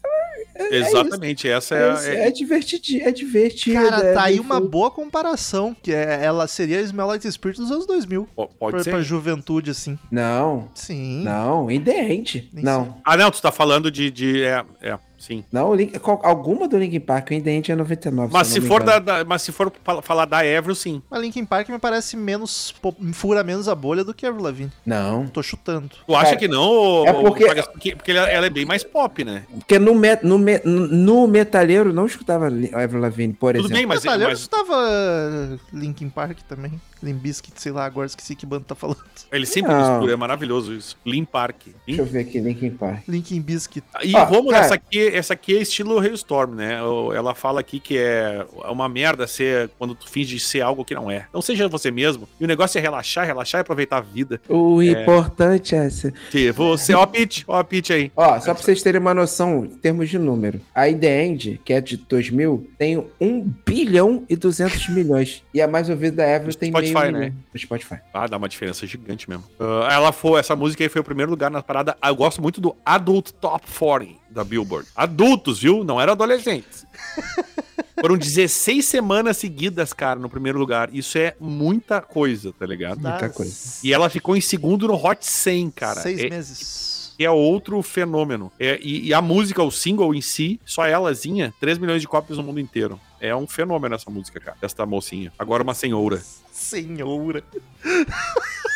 É, é Exatamente, essa É, é, é- é, divertidi, é divertido. Cara, é tá aí uma boa comparação, que é, ela seria Smell Like Teen Spirit dos anos 2000. po- Pode Pra, ser. pra juventude, assim. Não, Sim. não, Indente. Não, Ah, não, tu tá falando de. de é, é, sim. não, Link, alguma do Linkin Park, o Indente é 99. Mas se, me for da, da- mas se for falar da Avril, sim. Mas Linkin Park me parece menos. fura menos a bolha do que a Avril Lavigne. Não, Tô chutando. Tu acha Cara, que não? é porque- porque, porque ela, ela é bem mais pop, né? porque no, me, no, me, no metalheiro não escutava Avril Lavigne, por Tudo exemplo. bem, mas, Mas, eu mas estava Linkin Park também. Limbiskit, sei lá, agora esqueci que banda tá falando. ele sempre Não. mistura, é maravilhoso isso. Lean Park. Deixa eu ver aqui, Linkin Park. Linkin Biscuit. E Ó, Romulo, cara- essa aqui, essa aqui é estilo Hailstorm, né? Ela fala aqui que é uma merda ser quando tu finge ser algo que não é. Não seja você mesmo. E o negócio é relaxar, relaxar e aproveitar a vida. O importante é esse. Que você, ó, pitch, ó, pitch aí. Ó, só pra vocês terem uma noção, em termos de número. A The End, que é de 2000, tem 1 bilhão e 200 milhões. E a mais ouvida da No tem Spotify, meio né? No Spotify. Ah, dá uma diferença gigante mesmo. Ah, ela foi, essa música aí foi o primeiro lugar na parada. Eu gosto muito do Adult Top 40 da Billboard. Adultos, viu? Não eram adolescentes. Foram 16 semanas seguidas, cara, no primeiro lugar. Isso é muita coisa, tá ligado? Muita coisa. E ela ficou em segundo no Hot 100, cara. Seis é, meses. que é outro fenômeno. É, e, e a música, o single em si, só elazinha, 3 milhões de cópias no mundo inteiro. É um fenômeno essa música, cara. Desta mocinha. Agora uma senhora. Senhora.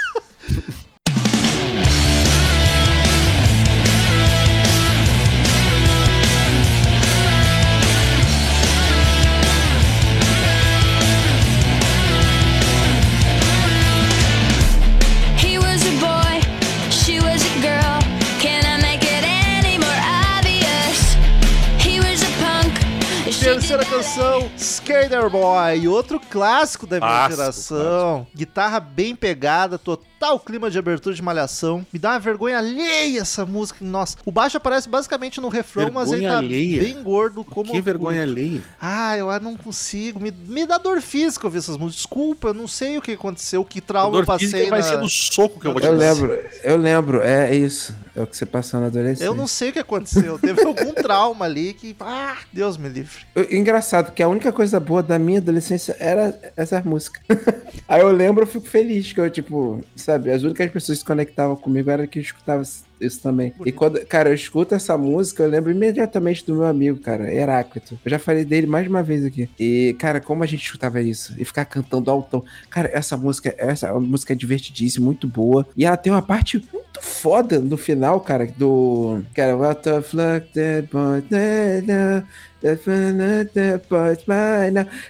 Terceira canção, Skater Boy, outro clássico da minha Clássico, geração. Guitarra bem pegada, total clima de abertura de malhação. Me dá uma vergonha alheia essa música. Nossa, o baixo aparece basicamente no refrão, mas ele Vergonha tá alheia? bem gordo como que vergonha alheia. Ah, eu não consigo. Me, me dá dor física ouvir essas músicas. Desculpa, eu não sei o que aconteceu, que trauma eu Dor física passei. vai na- ser no soco que eu vou te Eu lembro, eu lembro, é isso. É o que você passou na adolescência. Eu não sei o que aconteceu. Teve algum trauma ali que. Ah, Deus me livre. Engraçado, que a única coisa boa da minha adolescência era essas músicas. Aí eu lembro, eu fico feliz, que eu, tipo, sabe, as únicas pessoas que conectavam comigo eram que escutavam isso também. E quando, cara, eu escuto essa música, eu lembro imediatamente do meu amigo, cara, Heráclito. Eu já falei dele mais de uma vez aqui. E, cara, como a gente escutava isso? E ficar cantando altão. Cara, essa música, essa música é divertidíssima, muito boa. E ela tem uma parte muito foda no final, cara, do. Cara, what the fuck that boy,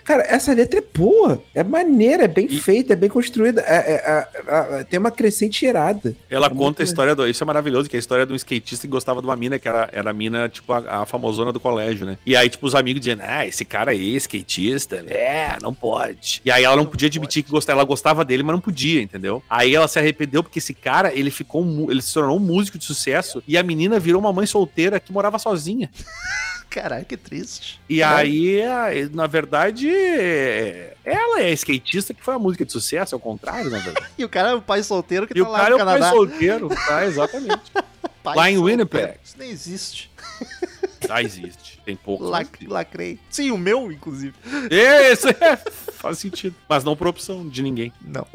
Cara, essa letra é boa, é maneira, é bem feita, é bem construída, é- é- é- é- tem uma crescente irada. Ela É conta muito a história do. Isso é maravilhoso, que é a história de um skatista que gostava de uma mina, que era, era a mina, tipo, a, a famosona do colégio, né? E aí, tipo, os amigos dizendo, ah, esse cara aí, skatista, é, não pode. E aí ela não podia admitir que gostava, ela gostava dele, mas não podia, entendeu? Aí ela se arrependeu porque esse cara, ele ficou, ele se tornou um músico de sucesso e a menina virou uma mãe solteira que morava sozinha. Caralho, que triste. E aí, a- na verdade, é- ela é a skatista que foi a música de sucesso, é o contrário, na verdade. E o cara é o pai solteiro que E tá o lá cara no é o pai Canadá. solteiro, tá? Exatamente. Pai lá em. Winnipeg. Isso nem existe. Já existe. Tem poucos. Lac, lacrei. Sim, o meu, inclusive. Esse é, faz sentido. Mas não por opção de ninguém. Não.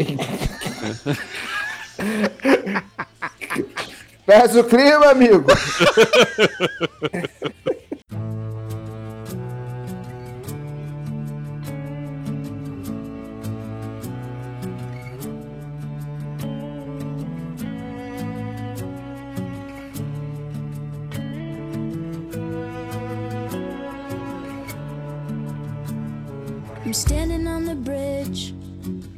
Pesa o clima, amigo! Standing on the bridge.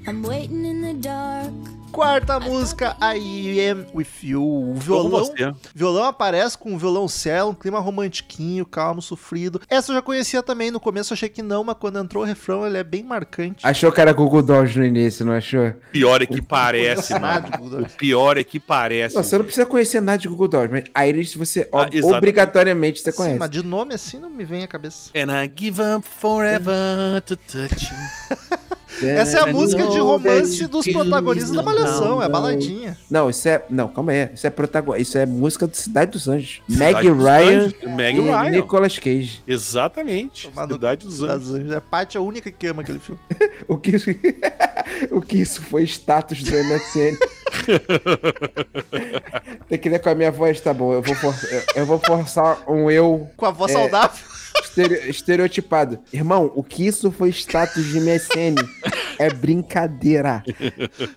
I'm waiting in the dark. Quarta música, I Am With You. O violão, violão aparece com um violoncelo, um clima romantiquinho, calmo, sofrido. Essa eu já conhecia também, no começo achei que não, mas quando entrou o refrão ele é bem marcante. Achou que era Google Dolls no início, não achou? Pior é que parece, Nada, mano. Google. O pior é que parece. Não, você não precisa conhecer nada de Google Dolls, mas Iris você Ah, obrigatoriamente você Sim, conhece. mas de nome assim não me vem à cabeça. And I give up forever to touch you. Essa é a música de romance dos protagonistas da Malhação, é baladinha. Não, isso é. Não, calma aí. Isso é protagonista. Isso é música do Cidade dos Anjos. Dos Ryan Anjos, Meg e Ryan. Nicolas Cage. Exatamente. Cidade dos Anjos. Anjos. É Paty a única que ama aquele filme. O que, isso- o que isso foi status do MSN. Tem que ler com a minha voz, tá bom. Eu vou, for- eu- eu vou forçar um eu Com a voz É. saudável. Estere- estereotipado. Irmão, o que isso foi status de MSN? É brincadeira.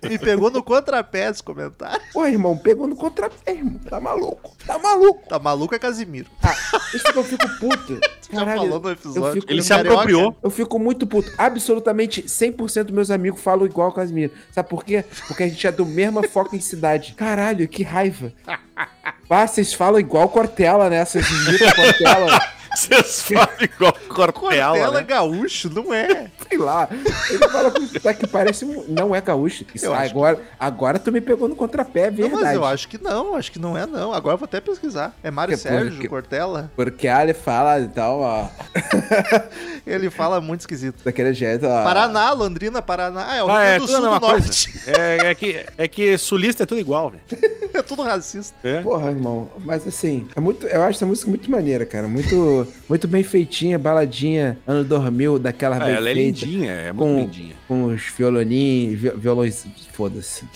Me pegou no contrapé esse comentário. Pô, irmão, pegou no contrapé, irmão. Tá maluco. Tá maluco. Tá maluco é Casimiro. Ah, isso que eu fico puto. Já falou no episódio. eu fico, Ele se Carioca. apropriou. eu fico muito puto. Absolutamente 100% dos meus amigos falam igual o Casimiro. Sabe por quê? Porque a gente é do mesma foca em cidade. Caralho, que raiva. Ah, vocês falam igual Cortella, né? Vocês imitam Cortella. Vocês falam igual Cortella, Cortella né? gaúcho, não é. Sei lá. Ele fala com sotaque que parece. um- Não é gaúcho. Isso, Eu acho agora, agora tu me pegou no contrapé, é Não, verdade. mas eu acho que não, acho que não é não. Agora eu vou até pesquisar. É Mário Que Sérgio porque- Cortella. Porque ah, ele fala e tal, ó. Ele fala muito esquisito. Daquele jeito, ó. Paraná, Londrina, Paraná. Ah, é o Rio Ah, é Grande do Sul do. Norte. É, é que, é que sulista é tudo igual, velho. É tudo racista. É. Porra, irmão. Mas assim, é muito, eu acho essa música muito maneira, cara. Muito, muito bem feitinha, baladinha, ano 2000, daquela Ah, ela é feita, lindinha, é muito Com- lindinha. Com os violoninhos, vi- violões. Foda-se.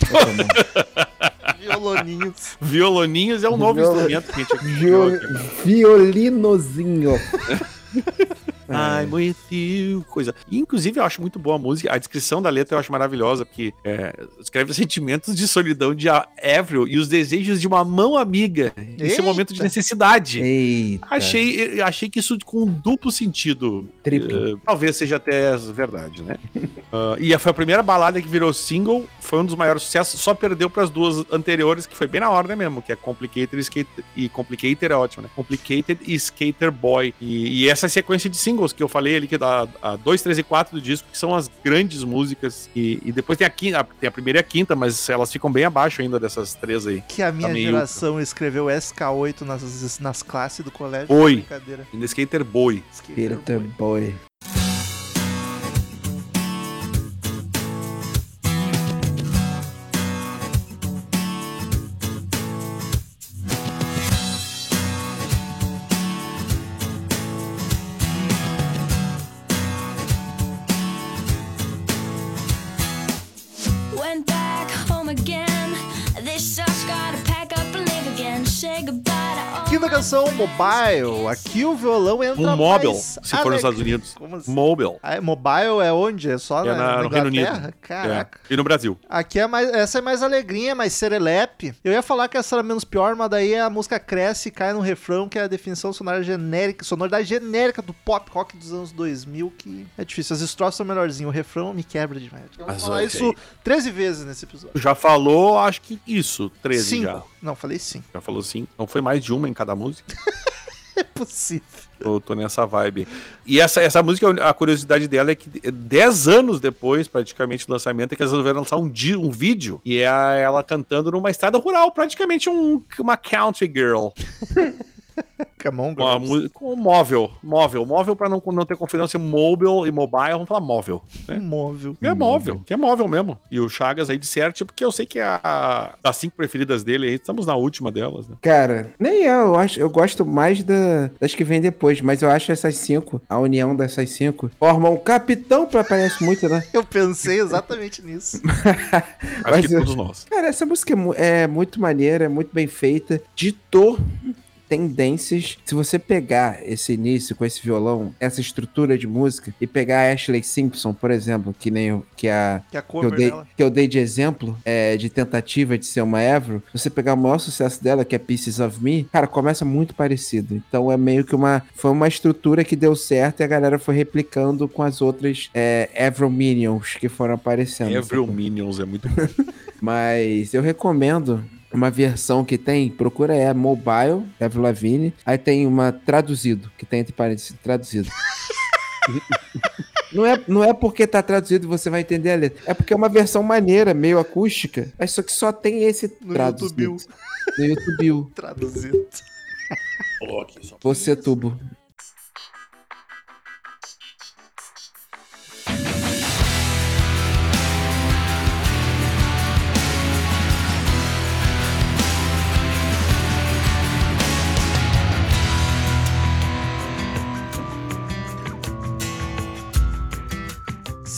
Violoninhos. Violoninhos é um novo Violo- instrumento que a gente Viol, aqui. violinozinho. Ai, with you, coisa. E, inclusive, eu acho muito boa a música. A descrição da letra eu acho maravilhosa, porque é, escreve os sentimentos de solidão de Avril e os desejos de uma mão amiga Eita. momento de necessidade. Eita. Achei, achei que isso com um duplo sentido. Eh, talvez seja até verdade, né? Ah, e foi a primeira balada que virou single, foi um dos maiores sucessos, só perdeu para as duas anteriores, que foi bem na ordem mesmo, que é Complicated e, Skater, e Complicated é ótimo, né? Complicated e Skater Boy. E, e essa sequência de singles que eu falei ali, que dá a 2, 3 e 4 do disco, que são as grandes músicas. E, e depois tem a, quinta, tem a primeira e a quinta, mas elas ficam bem abaixo ainda dessas três aí. Que a minha Tá meio- geração escreveu SK8 nas, nas classes do colégio. Oi. Brincadeira. E The Skater Boy. Skater Peter boy. Boy. My canção. Mobile. Aqui o violão entra Um mobile, mais se for nos. Estados Unidos. Como assim? Mobile. Ah, é mobile é onde? É só É na, na- no Reino? Unido. Caraca. É. E no Brasil. Aqui é mais, essa é mais alegrinha, mais serelepe. Eu ia falar que essa era menos pior, mas daí a música cresce e cai no refrão, que é a definição sonora genérica, sonoridade genérica do pop rock dos anos 2000, que é difícil. As estrofes são melhorzinhas, o refrão me quebra demais. Eu vou falar isso aí. 13 vezes nesse episódio. Já falou, acho que isso, 13 Cinco. já. Não, falei sim. Já falou sim. Não foi mais de uma em cada música. É possível. Eu tô nessa vibe. E essa, essa música, a curiosidade dela é que 10 anos depois, praticamente, do lançamento, é que eles resolveram lançar um, um vídeo e é ela cantando numa estrada rural, praticamente um, uma country girl. On, Uma música com móvel. Móvel. Móvel pra não, não ter confusão mobile e mobile, vamos falar móvel. Um móvel. É móvel, que é móvel mesmo. E o Chagas aí disserte, porque eu sei que é a, das cinco preferidas dele aí, estamos na última delas, né? Cara, nem eu, eu acho, eu gosto mais da, das que vem depois, mas eu acho essas cinco, a união dessas cinco, formam um capitão, pra- parece muito, né? Eu pensei exatamente nisso. Acho Mas que todos nós. Cara, essa música é, é muito maneira, é muito bem feita, ditou tendências. Se você pegar esse início com esse violão, essa estrutura de música, e pegar a Ashley Simpson, por exemplo, que nem eu- que a Que a que eu, dei, dela. que eu dei de exemplo é, de tentativa de ser uma Evro, você pegar o maior sucesso dela, que é Pieces of Me, cara, começa muito parecido. Então é meio que uma. Foi uma estrutura que deu certo e a galera foi replicando com as outras é, Evro Minions que foram aparecendo. Avril Minions é muito bom. Mas eu recomendo uma versão que tem, procura é Mobile, Avril Lavigne, aí tem uma traduzido, que tem entre parênteses, traduzido. Não é, não é porque tá traduzido você vai entender a letra. É porque é uma versão maneira, meio acústica. Mas só que só tem esse No traduzido. YouTube. No YouTube. Traduzido. Você tubo.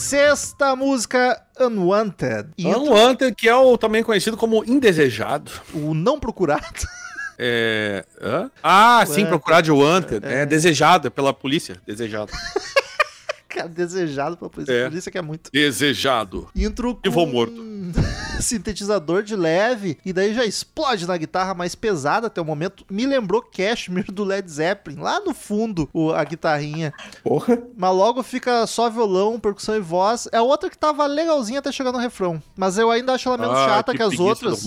Sexta música, Unwanted. Unwanted, que é o também conhecido como indesejado. o não procurado. É. hã? Ah, sim, procurar de Wanted. É. desejado, é pela polícia. Desejado. Cara, desejado pra polícia. É. Polícia que é muito. Desejado. Intro com E vou morto. sintetizador de leve, e daí já explode na guitarra mais pesada até o momento. Me lembrou Cashmere do Led Zeppelin, lá no fundo, o- a guitarrinha. Porra. Mas logo fica só violão, percussão e voz. É outra que tava legalzinha até chegar no refrão. Mas eu ainda acho ela menos Ah, chata que, as preguiça outras.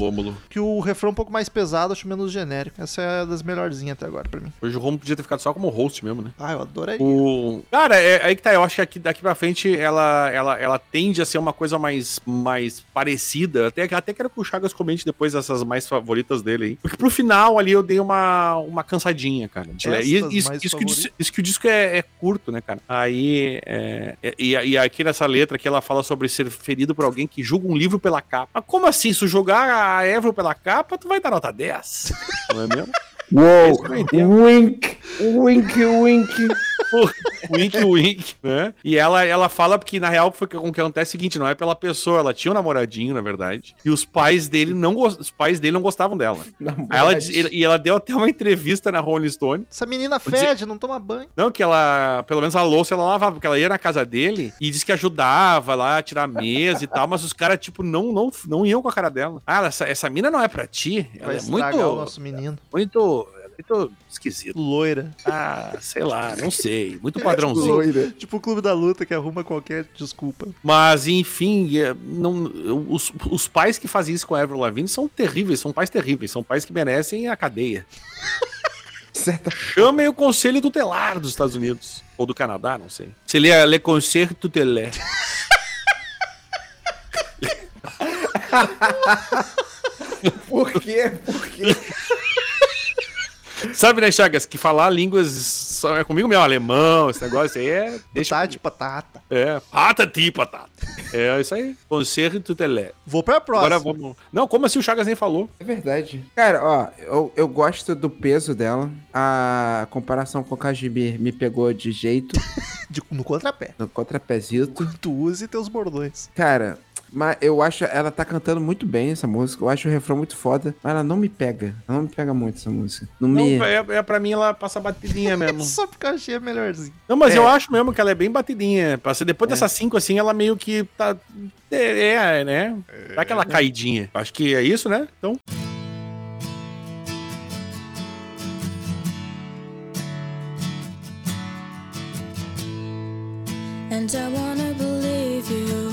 Que o refrão um pouco mais pesado, acho menos genérico. Essa é das melhorzinhas até agora pra mim. Hoje o Romulo podia ter ficado só como host mesmo, né? Ah, eu adoraria. O... Cara, é aí que tá. Eu acho que aqui, daqui pra frente ela, ela, ela tende a ser uma coisa mais, mais parecida. Até, até quero que o Chagas comente depois essas mais favoritas dele aí. Porque pro final ali eu dei uma, uma cansadinha, cara. E isso, isso, que o, dis- favoritas. isso que o disco é, é curto, né, cara? Aí. É, é- e, e aqui nessa letra que ela fala sobre ser ferido por alguém que julga um livro pela capa. Mas como assim? Se jogar a Évora pela capa, tu vai dar nota 10. Não é mesmo? Uou! Eu entendo. Wink! Wink, wink! wink, wink, né? E ela, ela fala porque, na real, foi que- o que acontece é o seguinte, não é pela pessoa, ela tinha um namoradinho, na verdade, e os pais dele não, os pais dele não gostavam dela. Ela, diz- e ela deu até uma entrevista na Rolling Stone, Essa menina Vou dizer- fede, não toma banho. não, que ela, pelo menos a louça ela lavava, porque ela ia na casa dele e disse que ajudava lá a tirar a mesa e tal, mas os caras, tipo, não, não, não iam com a cara dela. Ah, essa, essa mina não é pra ti, ela Vai é muito, o nosso menino. muito, muito esquisito. Loira. Ah, sei lá, não sei, muito padrãozinho. Loira. Tipo o clube da luta que arruma qualquer desculpa. Mas, enfim, é, não, os, os pais que fazem isso com a Avril Lavigne são terríveis, são pais terríveis, são pais que merecem a cadeia. Certa. Chamem o Conselho Tutelar dos Estados Unidos, ou do Canadá, não sei. Seria Le Conseil Tutelar. Por quê? Por quê? Sabe, né, Chagas, que falar línguas só é comigo mesmo, alemão, esse negócio aí é... Deixa de patata. É, patati patata. É isso aí, Conselho Tutelar. Vou pra próxima. Agora vamos... Não, como assim o Chagas nem falou? É verdade. Cara, ó, eu, eu gosto do peso dela. A comparação com o Kajimir me pegou de jeito, De- no contrapé. no contrapezito. Tu use teus bordões. Cara, mas eu acho ela tá cantando muito bem essa música. Eu acho o refrão muito foda, mas ela não me pega. Ela não me pega muito essa música. Não, me. É, é pra mim ela passa batidinha mesmo. Só porque eu achei a melhorzinha. Não, mas É. eu acho mesmo que ela é bem batidinha. Depois dessas cinco, assim, ela meio que tá. É, é, né? Dá aquela caidinha. Acho que é isso, né? Então. And I wanna believe you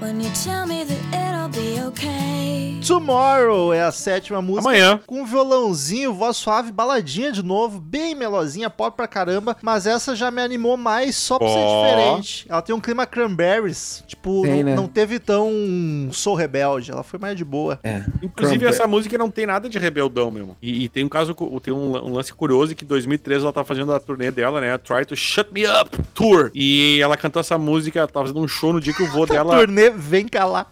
when you tell me that it'll be okay. Tomorrow é a sétima música. Amanhã. Com um violãozinho, voz suave, baladinha de novo, bem melosinha, pop pra caramba. Mas essa já me animou mais só por ser Ó. diferente. Ela tem um clima cranberries. Tipo, Tem, não, né? não teve tão sou rebelde. Ela foi mais de boa. É. Inclusive, Cranberry. essa música não tem nada de rebeldão mesmo. E, e tem um caso, tem um, um lance curioso que em 2013 ela tá fazendo a turnê dela, né? Try to Shut Me Up Tour. E ela cantou essa música, ela tava fazendo um show no dia que o vô dela. Turnê, vem calar.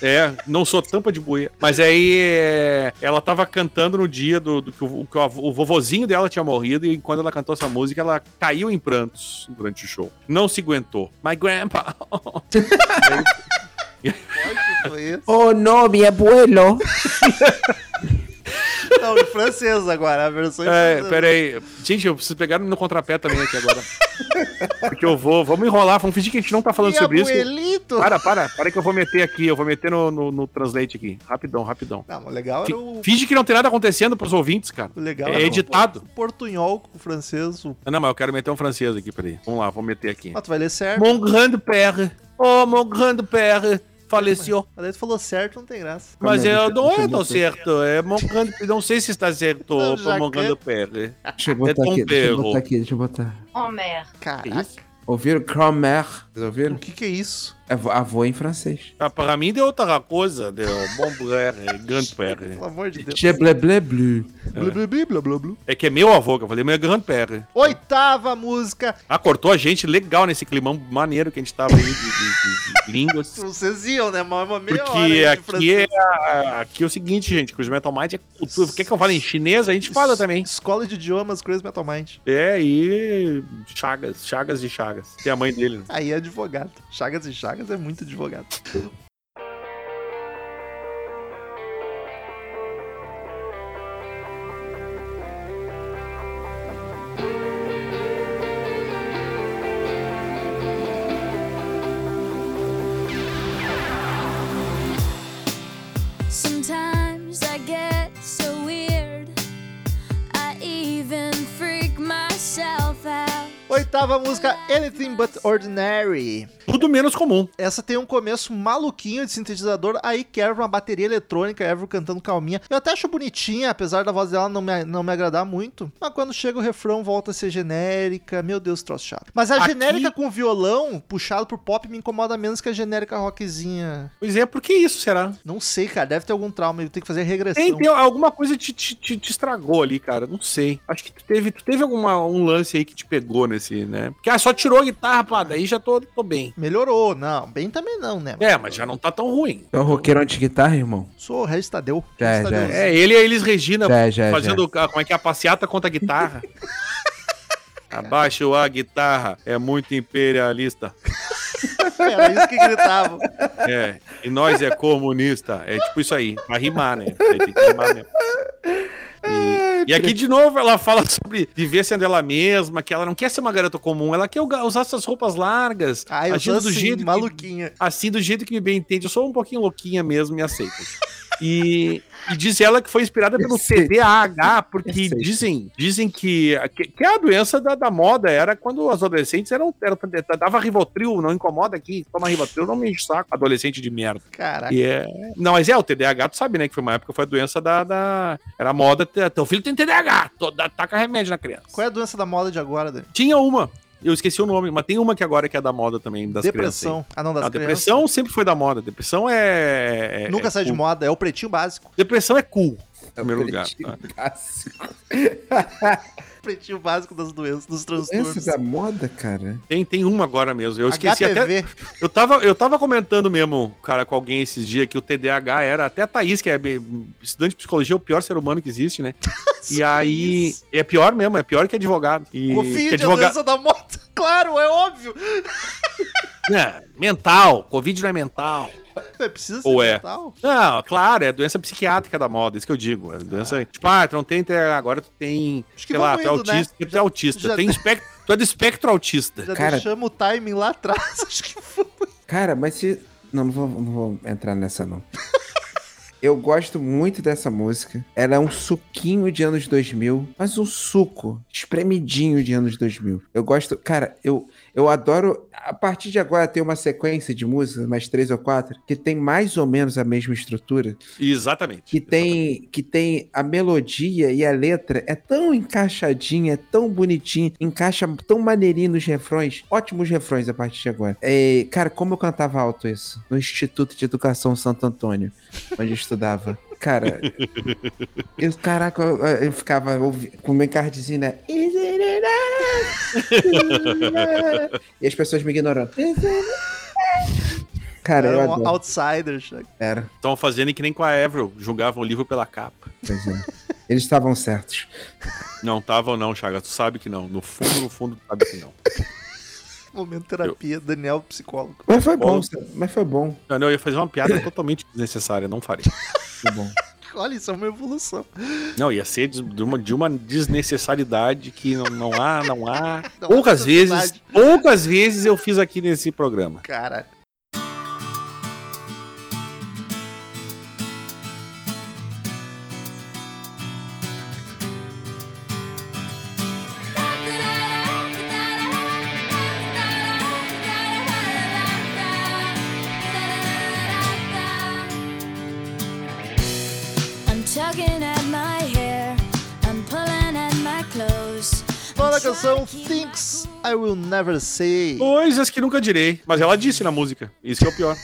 É, não sou tampa de buia. Mas aí é, ela tava cantando no dia do, do que, o, que o vovozinho dela tinha morrido e quando ela cantou essa música, ela caiu em prantos durante o show. Não se aguentou. My grandpa. Foi isso. Oh, no, mi abuelo. Não, em francês agora, a versão em É, francês. pera aí. Gente, eu preciso pegar no contrapé também aqui agora. Porque eu vou. Vamos enrolar, vamos fingir que a gente não tá falando Ih, sobre isso. abuelito. Para, para, para que eu vou meter aqui, eu vou meter no, no, no translate aqui. Rapidão, rapidão. Não, o legal era o, Finge que não tem nada acontecendo pros ouvintes, cara. o legal É editado. O portunhol com o francês. O... Ah, Não, mas eu quero meter um francês aqui, peraí. Vamos lá, vou meter aqui. Ah, tu vai ler certo. Mon grande père, oh, mon grande père, faleceu. Mas tu falou certo, não tem graça. Mas Calma aí, eu não é tão certo, é mon grande, não sei se está certo, Não, já mon que- grande père. Deixa eu botar Tom aqui, deixa eu botar aqui, deixa eu botar. Homer. Caraca. Ouviram? Cromer. Vocês ouviram? O que que é isso? Avô, avô em francês. Ah, Para mim deu outra coisa, deu bom père, grand-père. Pelo amor de Deus. Je blé blé bleu. Blá, blá, blá, blá, blá. É que é meu avô que eu falei, meu grand-père. Oitava música. Ah, cortou a gente legal nesse climão maneiro que a gente tava aí de, de- de- de línguas. Vocês iam, né? Uma, uma meia hora Porque de aqui é, aqui é o seguinte, gente, Cruise Metal Mind é cultura. Quer que eu fale em chinês? A gente fala também. Escola de idiomas, Crazy Metal Mind. É, e Chagas, Chagas de Chagas. Tem a mãe dele. né? Aí é advogado. Chagas e Chagas é muito advogado. Oitava música, Anything But Ordinary. Tudo menos comum. Essa tem um começo maluquinho de sintetizador, aí quebra uma bateria eletrônica, Ever cantando calminha. Eu até acho bonitinha, apesar da voz dela não me, não me agradar muito. Mas quando chega o refrão, volta a ser genérica. Meu Deus, troço chato. Mas a Aqui- genérica com violão, puxado por pop, me incomoda menos que a genérica rockzinha. Pois é, por que isso será? Não sei, cara. Deve ter algum trauma. Eu tenho que fazer regressão. Tem, tem alguma coisa te, te, te- estragou ali, cara. Não sei. Acho que tu teve, tu teve alguma, um lance aí que te pegou nesse, né? Porque ah, só tirou a guitarra, pá, daí já tô, tô bem. Melhorou. Não, bem também não, né? É, mas já não tá tão ruim. É um roqueiro de guitarra, irmão? Sou o Regis Tadeu. Já é, Regis já Tadeu. É, ele e a Elis Regina Já, já, fazendo a- como é que é a passeata contra a guitarra. Abaixo a guitarra, é muito imperialista. Era isso que gritavam. É, e nós é comunista. É tipo isso aí, pra rimar, né? Tem que rimar mesmo. E, aqui, de novo, ela fala sobre viver sendo ela mesma, que ela não quer ser uma garota comum, ela quer usar essas roupas largas, Ah, eu agindo do assim, jeito que- maluquinha. assim, do jeito que me bem entende. Eu sou um pouquinho louquinha mesmo, me aceita. E, e diz ela que foi inspirada pelo. TDAH, porque dizem, dizem que, que, que a doença da, da moda era quando os adolescentes eram, eram dava Rivotril, não incomoda aqui, toma Rivotril, não me enche o saco, adolescente de merda. Caraca. E é... Não, mas é, o TDAH, tu sabe, né, que foi uma época, foi a doença da... da... Era a moda, te- teu filho tem TDAH, to- dá- taca remédio na criança. Qual é a doença da moda de agora, Dani? Tinha uma, eu esqueci o nome, mas tem uma que agora que é da moda também, das crianças. Depressão. Ah, não, das A crianças. depressão sempre foi da moda. Depressão é. é- Nunca é sai de cool. moda, é o pretinho básico. Depressão é cool, em É primeiro lugar. pretinho básico. Pretinho básico das doenças, dos Doença transtornos. da moda, cara. Tem, tem uma agora mesmo. Eu esqueci até. HPV. Eu tava, eu tava comentando mesmo, cara, com alguém esses dias que o TDAH era. Até a Thaís, que é estudante de psicologia, é o pior ser humano que existe, né? e aí. É pior mesmo, é pior que advogado. E, Covid, que advogado. doença da moda. Claro, é óbvio. É, mental. Covid não é mental. É, precisa ser Ou é? mental. Não, claro, é doença psiquiátrica da moda, isso que eu digo. É doença. Tipo, ah, tu não tem. TDAH, Agora tu tem. Acho que sei lá, tu é indo, né? autista. Tu é autista. já- Tem espectro, tu é do espectro autista. Já Cara- deixamos o timing lá atrás. Acho que foi. Cara, mas se. Não, não vou, não vou entrar nessa, não. Eu gosto muito dessa música. Ela é um suquinho de anos 2000, mas um suco espremidinho de anos 2000. Eu gosto, cara, eu, eu adoro. A partir de agora tem uma sequência de músicas, mais três ou quatro, que tem mais ou menos a mesma estrutura, Exatamente. que tem, que tem a melodia e a letra é tão encaixadinha, é tão bonitinha, encaixa tão maneirinho nos refrões. Ótimos refrões a partir de agora. É, cara, como eu cantava alto isso? No Instituto de Educação Santo Antônio, onde eu estudava. Cara, eu, caraca, eu, eu ficava ouvi- com o meu encardezinho, né? Is it enough? E as pessoas me ignorando. Is? Cara, eu Era um adoro. outsider. Chuck. Era. Estão fazendo que nem com a Avril, julgavam o livro pela capa. Pois é. Eles estavam certos. Não estavam não, Chaga, tu sabe que não. No fundo, no fundo, tu sabe que não. Momento terapia, Daniel psicólogo. Mas foi bom, mas foi bom. Não, não, eu ia fazer uma piada totalmente desnecessária, não farei. Foi bom. Olha, isso é uma evolução. Não, ia ser de uma, de uma desnecessidade que não, não há, não há. Não há poucas vezes, necessidade. poucas vezes eu fiz aqui nesse programa. Cara, canção, Things I Will Never Say. Coisas que nunca direi. Mas ela disse na música. Isso é o pior.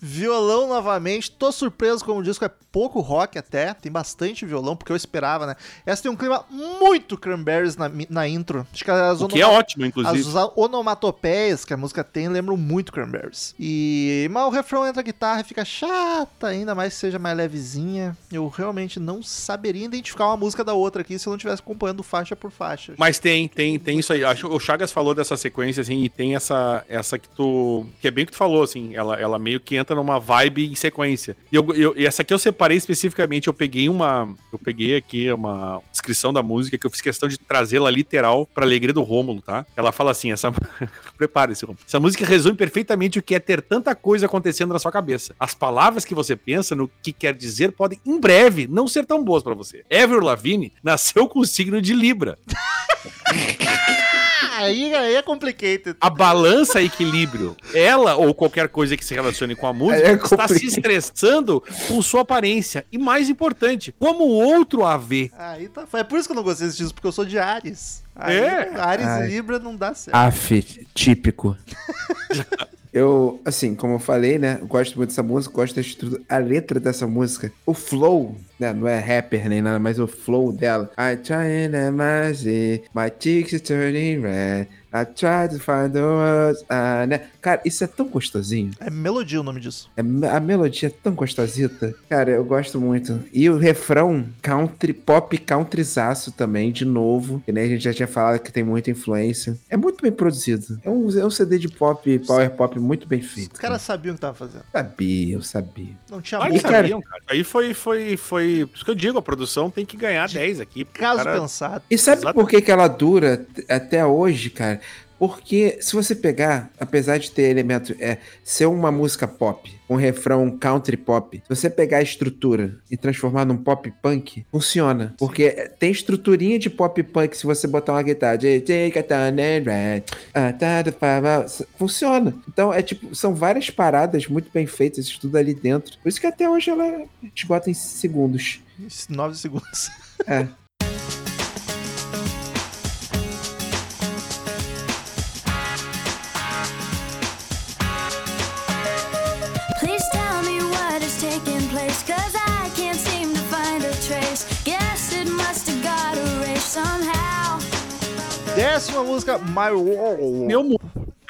Violão novamente. Tô surpreso como o disco é pouco rock até. Tem bastante violão, porque eu esperava, né? Essa tem um clima muito cranberries na, na intro. Acho que as, O que é ótimo, inclusive. as onomatopeias que a música tem lembram muito cranberries. E mas o refrão entra a guitarra e fica chata, ainda mais que seja mais levezinha. Eu realmente não saberia identificar uma música da outra aqui se eu não estivesse acompanhando faixa por faixa. Mas tem, tem, tem isso aí. Acho o Chagas falou dessa sequência, assim, e tem essa, essa que tu. Que é bem o que tu falou, assim. Ela, ela meio que entra numa vibe em sequência. E, eu, eu- e essa aqui eu separei especificamente. Eu peguei uma. Eu peguei aqui uma descrição da música que eu fiz questão de trazê-la literal pra alegria do Rômulo, tá? Ela fala assim: essa. Prepare-se, Rômulo. Essa música resume perfeitamente o que é ter tanta coisa acontecendo na sua cabeça. As palavras que você pensa no que quer dizer podem, em breve, não ser tão boas pra você. Ever Lavigne nasceu com o signo de Libra. Aí, aí é complicated. a balança equilíbrio, ela ou qualquer coisa que se relacione com a música, É está se complicado. estressando com sua aparência. E mais importante, como o outro a vê. Aí tá. É por isso que eu não gostei desse disco, porque eu sou de Ares. Aí, É. Ares Ai. e Libra não dá certo. Af, típico. Eu, assim, como eu falei, né? eu Gosto muito dessa música, gosto da estrutura, a letra dessa música, o flow, né? Não é rapper nem nada, mas o flow dela. I try and imagine, my cheeks turning red. I try to find the words. ah, né? Cara, isso é tão gostosinho. É melodia o nome disso. É, a melodia é tão gostosita. Cara, eu gosto muito. E o refrão, country, pop countryzaço também, de novo. Que nem a gente já tinha falado que tem muita influência. É muito bem produzido. É um, é um CD de pop, power pop muito bem feito. Os caras sabiam o que tava fazendo. Sabia, eu sabia. Não tinha Claro boca. cara- sabiam, cara. Aí foi, foi, foi. Por isso que eu digo, a produção tem que ganhar 10 aqui. Caso cara- pensado. E sabe Exato. por que, que ela dura até hoje, cara? Porque se você pegar, apesar de ter elementos, é, ser uma música pop, um refrão country pop, se você pegar a estrutura e transformar num pop punk, funciona. Porque tem estruturinha de pop punk se você botar uma guitarra. Funciona. Então, é tipo, são várias paradas muito bem feitas, isso tudo ali dentro. Por isso que até hoje ela esgota em segundos. Nove segundos. É. Décima música, My World. Meu mundo.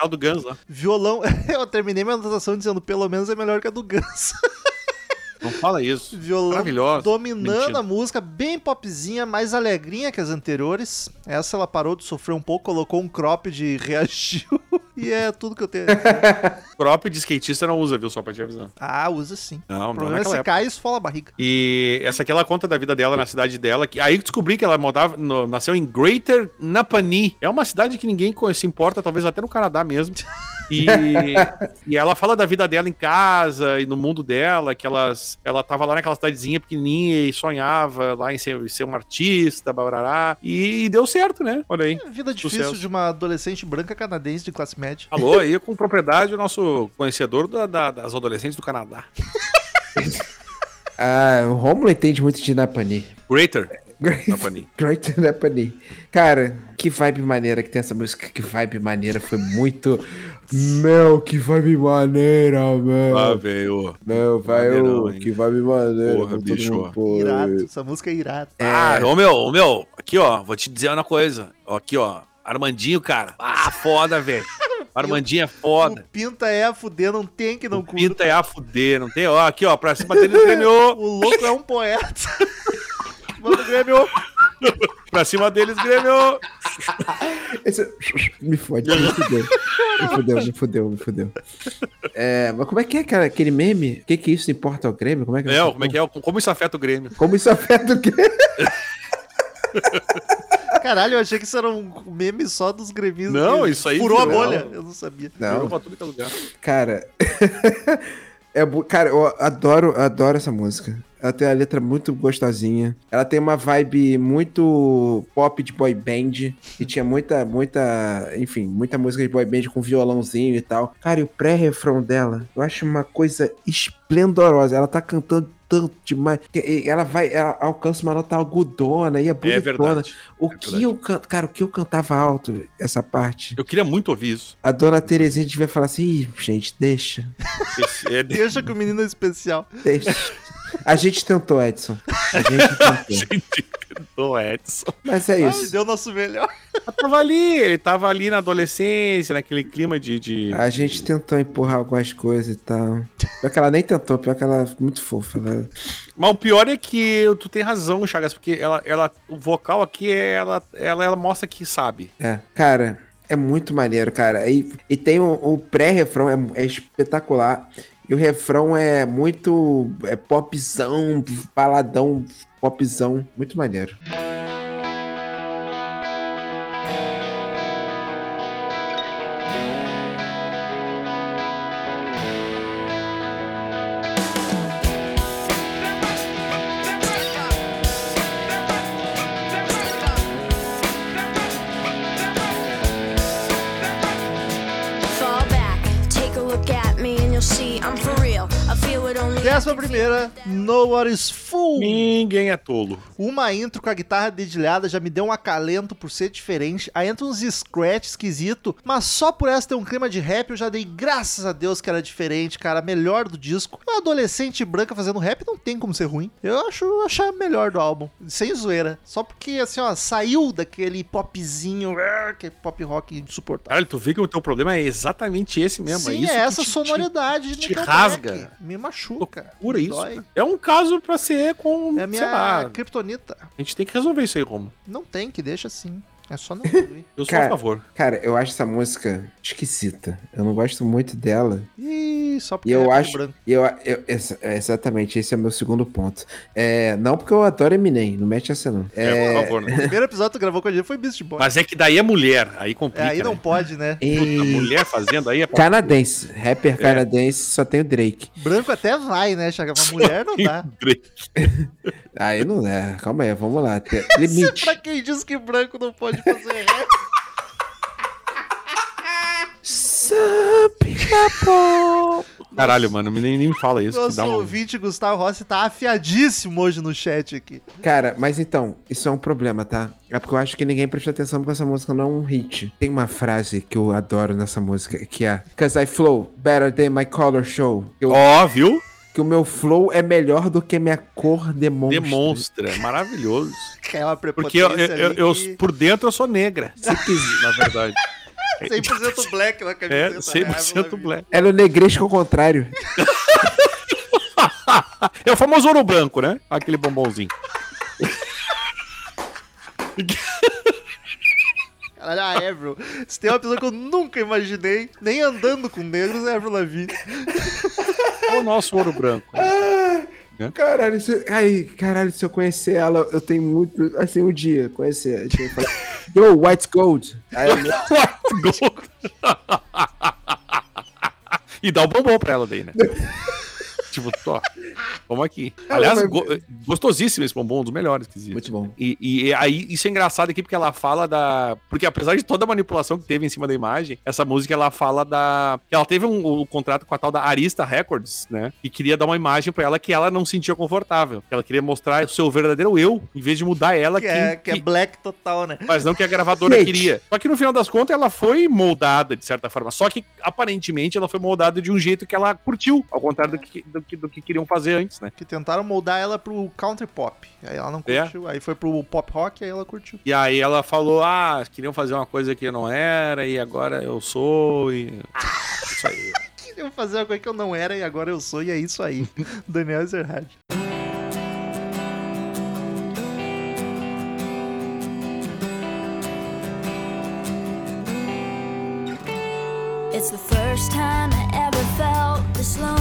É o do Guns lá. Violão. Eu terminei minha anotação dizendo pelo menos é melhor que a do Guns. Não fala isso. Violão Maravilhosa. dominando Mentira. a música, bem popzinha, mais alegrinha que as anteriores. Essa ela parou de sofrer um pouco, colocou um cropped e reagiu. E é tudo que eu tenho. Crop de skatista não usa, viu? Só pra te avisar. ah, usa sim. Não, O não problema é naquela você época. cai e esfola a barriga. E essa aqui ela conta da vida dela na cidade dela. Que, aí eu descobri que ela morava, no- nasceu em Greater Napanee. É uma cidade que ninguém se importa, talvez até no Canadá mesmo. E, e ela fala da vida dela em casa e no mundo dela, que elas, ela tava lá naquela cidadezinha pequenininha e sonhava lá em ser, ser uma artista, barará. E, deu certo, né? Olha aí. Vida difícil Sucesso. de uma adolescente branca canadense de classe média. Alô, aí com propriedade o nosso conhecedor da- da- das adolescentes do Canadá. Ah, o Romulo entende muito de Napani. Greater Great Napani. Cara, que vibe maneira que tem essa música. Que vibe maneira. Foi muito. Meu, que vibe maneira, meu. Ah, velho. Meu, hein? que vibe maneira. Porra, bicho. mundo. Irado. Essa música é irada. Ah, ô meu, ô meu, aqui ó, vou te dizer uma coisa. Ó, Aqui ó, Armandinho, cara. Ah, foda, velho. Armandinho é foda. O Pinta é a fuder, não tem que não O curta. Pinta é a fuder, não tem? Ó, aqui ó, pra cima deles Grêmio. O louco é um poeta. Vamos, Grêmio. Pra cima deles Grêmio. Esse- Me fode, me fudeu. Me fudeu, me fudeu, me fudeu. É, mas como é que é, cara? Aquele meme? O que que isso importa ao Grêmio? Como é que É, como é que é? Como isso afeta o Grêmio? Como isso afeta o Grêmio? Caralho, eu achei que isso era um meme só dos gremistas. Não, isso aí Furou a virou. bolha. Eu não sabia. Não, pra tudo que é lugar. cara. é, cara, eu adoro, adoro essa música. Ela tem a letra muito gostosinha. Ela tem uma vibe muito pop de boy band. E tinha muita, muita, enfim, muita música de boy band com violãozinho e tal. Cara, e o pré-refrão dela, eu acho uma coisa esplendorosa. Ela tá cantando tanto demais. e Ela vai, ela alcança uma nota agudona e é É bonitona. verdade. O É que verdade. eu canto, cara, o que eu cantava alto, essa parte. Eu queria muito ouvir isso. A dona Terezinha devia falar assim, gente, deixa, Esse- é- Deixa que o menino é especial. deixa. A gente tentou, Edson. A gente tentou. do Edson. Mas é Ai, isso. deu o nosso melhor. Mas tava ali, ele tava ali na adolescência, naquele clima de. de... A gente tentou empurrar algumas coisas e tal. Pior que ela nem tentou, pior que ela é muito fofa. Ela... Mas o pior é que tu tem razão, Chagas, porque ela, ela, o vocal aqui, ela, ela, ela mostra que sabe. É, cara, é muito maneiro, cara. E, e tem o, o pré-refrão, é, é espetacular. E o refrão é muito é popzão, baladão, popzão. Muito maneiro. Only. Décima primeira, Nobody's Fool. Ninguém é tolo. Uma intro com a guitarra dedilhada já me deu um acalento por ser diferente. Aí entra uns scratch esquisito, mas só por essa ter um clima de rap eu já dei graças a Deus que era diferente, cara. Melhor do disco. Uma adolescente branca fazendo rap não tem como ser ruim. Eu acho achar melhor do álbum. Sem zoeira. Só porque, assim, ó, saiu daquele popzinho, ah, que pop rock insuportável. Caralho, tu vê que o teu problema é exatamente esse mesmo. Sim, isso é que essa te- te- sonoridade te Nickelback. rasga. Me machuca. Loucura me isso. dói. É um caso pra ser com. É minha lá, kryptonita. a gente tem que resolver isso aí, Romo. Não tem, que deixa assim. É só não ouvir. Eu sou Cara, a favor. Cara, eu acho essa música esquisita. Eu não gosto muito dela. Ih, só porque E eu é acho. branco. e Eu, eu- exa- exatamente, esse é o meu segundo ponto. É, não porque eu adoro Eminem, não mete essa não. É, É, por favor, né? O primeiro episódio que tu gravou com a gente foi Beast Boy. Mas é que daí é mulher, aí É, complica. aí não né? pode, né? Puta, e- mulher fazendo aí é Canadense, rapper canadense, só tem o Drake. Branco até vai, né, Chaga? Mas mulher não dá. Drake. Aí não é, calma aí, vamos lá. Tem- Isso é Limite. pra quem diz que branco não pode fazer rap. Caralho, mano, nem, nem me fala isso. Que Nosso dá um... ouvinte Gustavo Rossi tá afiadíssimo hoje no chat aqui. Cara, mas então, isso é um problema, tá? É porque eu acho que ninguém prestou atenção porque essa música não é um hit. Tem uma frase que eu adoro nessa música, que é Cause I flow better than my color show. Eu- Ó, viu? Que o meu flow é melhor do que minha cor demonstra. Demonstra. Maravilhoso. Que é uma Porque eu, eu, eu- que- por dentro eu sou negra. Se quiser, na verdade. 100% black na É, camiseta. né? 100% black. Ela é o negresco ao contrário. É o famoso ouro branco, né? Aquele bombonzinho. Caralho, a Avril. Se tem uma pessoa que eu nunca imaginei, nem andando com negros, é a Avril Lavigne. É o nosso ouro branco. Caralho, se, ai, caralho, se eu conhecer ela, eu tenho muito. Assim, um dia, conhecer. Eu falar, Yo, White Gold. Aí eu- e dá o bombom pra ela daí, né? tipo, ó, vamos aqui. Aliás, go- gostosíssimo esse bombom, um dos melhores que existe. Muito bom. E, e aí, isso é engraçado aqui porque ela fala da. Porque apesar de toda a manipulação que teve em cima da imagem, essa música ela fala da. Ela teve um, um contrato com a tal da Arista Records, né? E queria dar uma imagem pra ela que ela não sentia confortável. Ela queria mostrar o seu verdadeiro eu, em vez de mudar ela, Que é, que é black total, né? mas não que a gravadora Gente. queria. Só que no final das contas ela foi moldada de certa forma. Só que aparentemente ela foi moldada de um jeito que ela curtiu, ao contrário do que, do que, do que queriam fazer antes, né? Que tentaram moldar ela pro country pop. Aí ela não É. curtiu. Aí foi pro pop rock, aí ela curtiu. E aí ela falou: ah, queriam fazer uma coisa que eu não era, e agora eu sou, e. Isso aí. Queriam fazer uma coisa que eu não era e agora eu sou, e é isso aí. Daniel Ezerhard. It's the first time I ever felt this lonely.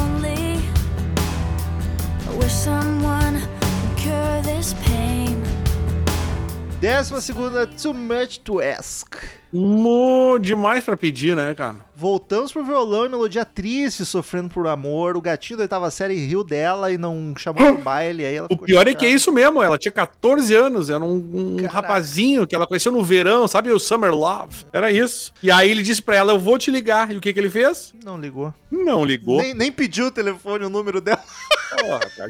Décima segunda, Too Much to Ask. Mo- demais pra pedir, né, cara? Voltamos pro violão e melodia triste, sofrendo por amor. O gatinho da oitava série riu dela e não chamou pro baile. Aí ela O pior é que é isso mesmo, ela tinha 14 anos, era um, um rapazinho que ela conheceu no verão, sabe? O Summer Love. Era isso. E aí ele disse pra ela, eu vou te ligar. E o que que ele fez? Não ligou. Não ligou. Nem, nem pediu o telefone, o número dela.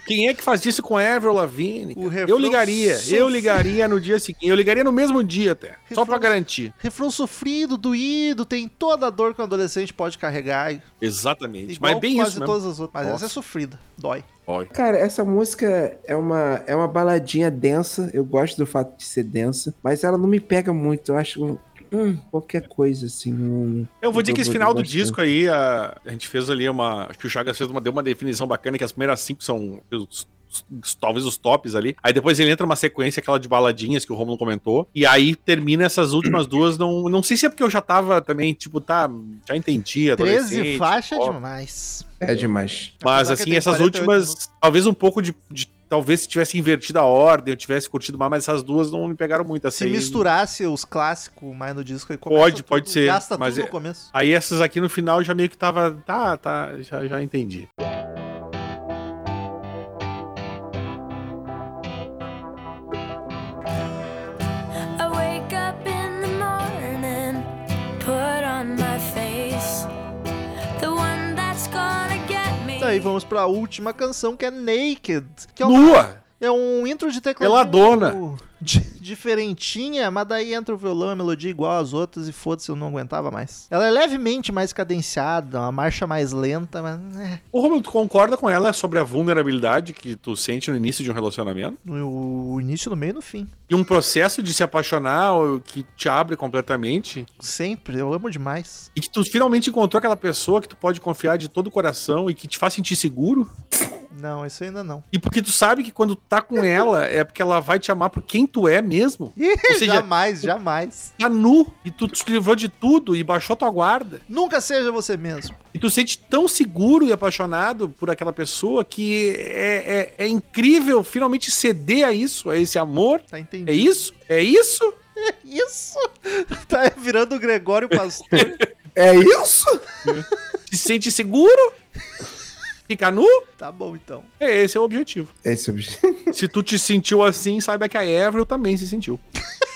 Quem é que faz isso com a Avril Lavigne? Eu ligaria, sofre- eu ligaria no dia seguinte. Eu ligaria no mesmo dia até, só Refrão- pra garantir. Refrão sofrido, doído, tem toda a dor que um adolescente pode carregar. Exatamente. Igual Mas é bem quase isso mesmo. todas as outras. Mas Nossa. essa é sofrida, dói. Olha. Cara, essa música é uma, é uma baladinha densa. Eu gosto do fato de ser densa, mas ela não me pega muito. Eu acho hum, qualquer coisa assim. hum, Eu vou dizer que esse final do disco aí, a, a gente fez ali uma. Acho que o Chagas fez uma, deu uma definição bacana, que as primeiras cinco são os- talvez os tops ali. Aí depois ele entra uma sequência, aquela de baladinhas que o Romulo comentou. E aí termina essas últimas duas. Não, não sei se é porque eu já tava também, tipo, tá. Já entendi. 13 adolescente, faixas ó. demais. É demais. Mas assim, essas 48 últimas, talvez um pouco de, de- Talvez se tivesse invertido a ordem, eu tivesse curtido mais, mas essas duas não me pegaram muito. Se Assim, misturasse os clássicos mais no disco, aí Pode, pode ser, Gasta mas tudo é- no começo. Aí essas aqui no final já meio que tava. Tá, tá, já, já entendi. Daí vamos pra última canção, que é Naked. Que é um, Nua! é um intro de teclado. Peladona. Diferentinha, mas daí entra o violão e a melodia igual às outras e foda-se, eu não aguentava mais. Ela é levemente mais cadenciada, uma marcha mais lenta, mas é, Ô, Romulo, tu concorda com ela sobre a vulnerabilidade que tu sente no início de um relacionamento? no o início, no meio e no fim. E um processo de se apaixonar que te abre completamente? Sempre, eu amo demais. E que tu finalmente encontrou aquela pessoa que tu pode confiar de todo o coração e que te faz sentir seguro? Não, isso ainda não. E porque tu sabe que quando tu tá com ela é porque ela vai te amar por quem tu é mesmo? Ou seja, jamais, jamais. tá nu e tu te livrou de tudo e baixou tua guarda. Nunca seja você mesmo. E tu sente tão seguro e apaixonado por aquela pessoa que é, é, é incrível finalmente ceder a isso, a esse amor. Tá entendido? É isso? É isso? Isso! Tá virando o Gregório Pastor. É isso? Se sente seguro? Fica nu? tá bom, então. É, esse é o objetivo. Esse é o objetivo. Se tu te sentiu assim, saiba que a Avril também se sentiu.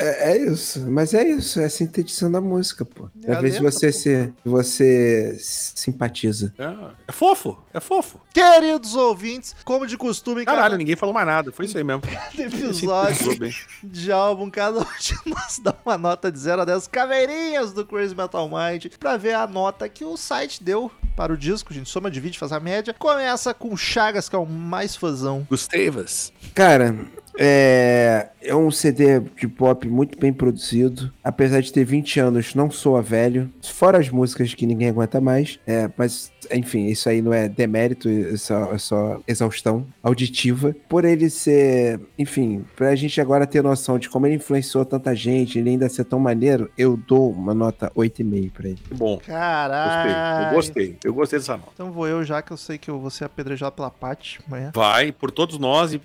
É, é isso, mas é isso, é a sintetizando a música, pô. É a Às vezes você se você simpatiza. É, é fofo, é fofo. Queridos ouvintes, como de costume, Caralho, ninguém falou mais nada. Foi isso aí mesmo. cada episódio de álbum, cada um de nós dá uma nota de 0 a 10 caveirinhas do Crazy Metal Mind pra ver a nota que o site deu para o disco. A gente soma, divide, faz a média. Começa com Chagas, que é o mais fãzão. Gustavas. Cara, é, é um CD de pop muito bem produzido. Apesar de ter 20 anos, não soa velho. Fora as músicas que ninguém aguenta mais. É, mas, enfim, isso aí não é demérito, é só, é só exaustão auditiva. Por ele ser, enfim, pra gente agora ter noção de como ele influenciou tanta gente, ele ainda ser tão maneiro, eu dou uma nota 8,5 pra ele. Que bom. Gostei. Caralho. Eu gostei. Eu gostei dessa nota. Então vou eu já, que eu sei que eu vou ser apedrejado pela Paty amanhã. Vai, por todos nós e,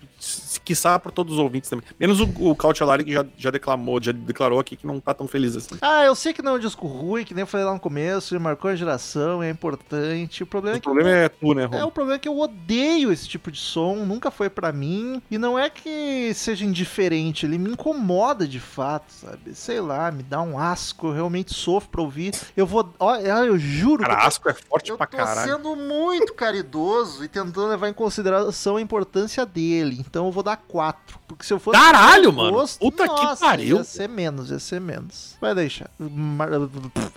quiçá, por todos os ouvintes também. Menos o, o Cautelari, que já, já declamou, já declarou aqui que não tá tão feliz assim. Ah, eu sei que não é um disco ruim, que nem eu falei lá no começo, ele marcou a geração, é importante. O problema é O que problema é tu, né, É, Rom? o problema é que eu odeio esse tipo de som, nunca foi pra mim. E não é que seja indiferente, ele me incomoda de fato, sabe? Sei lá, me dá um asco, eu realmente sofro pra ouvir. Eu vou. Ó, eu juro que eu Cara, asco é forte eu pra tô caralho. sendo muito caridoso e tentando levar em consideração a importância dele. Então eu vou dar 4. Porque se eu fosse. Caralho, mano! Puta que pariu. Ia ser menos, ia ser menos. Vai deixar. Mar...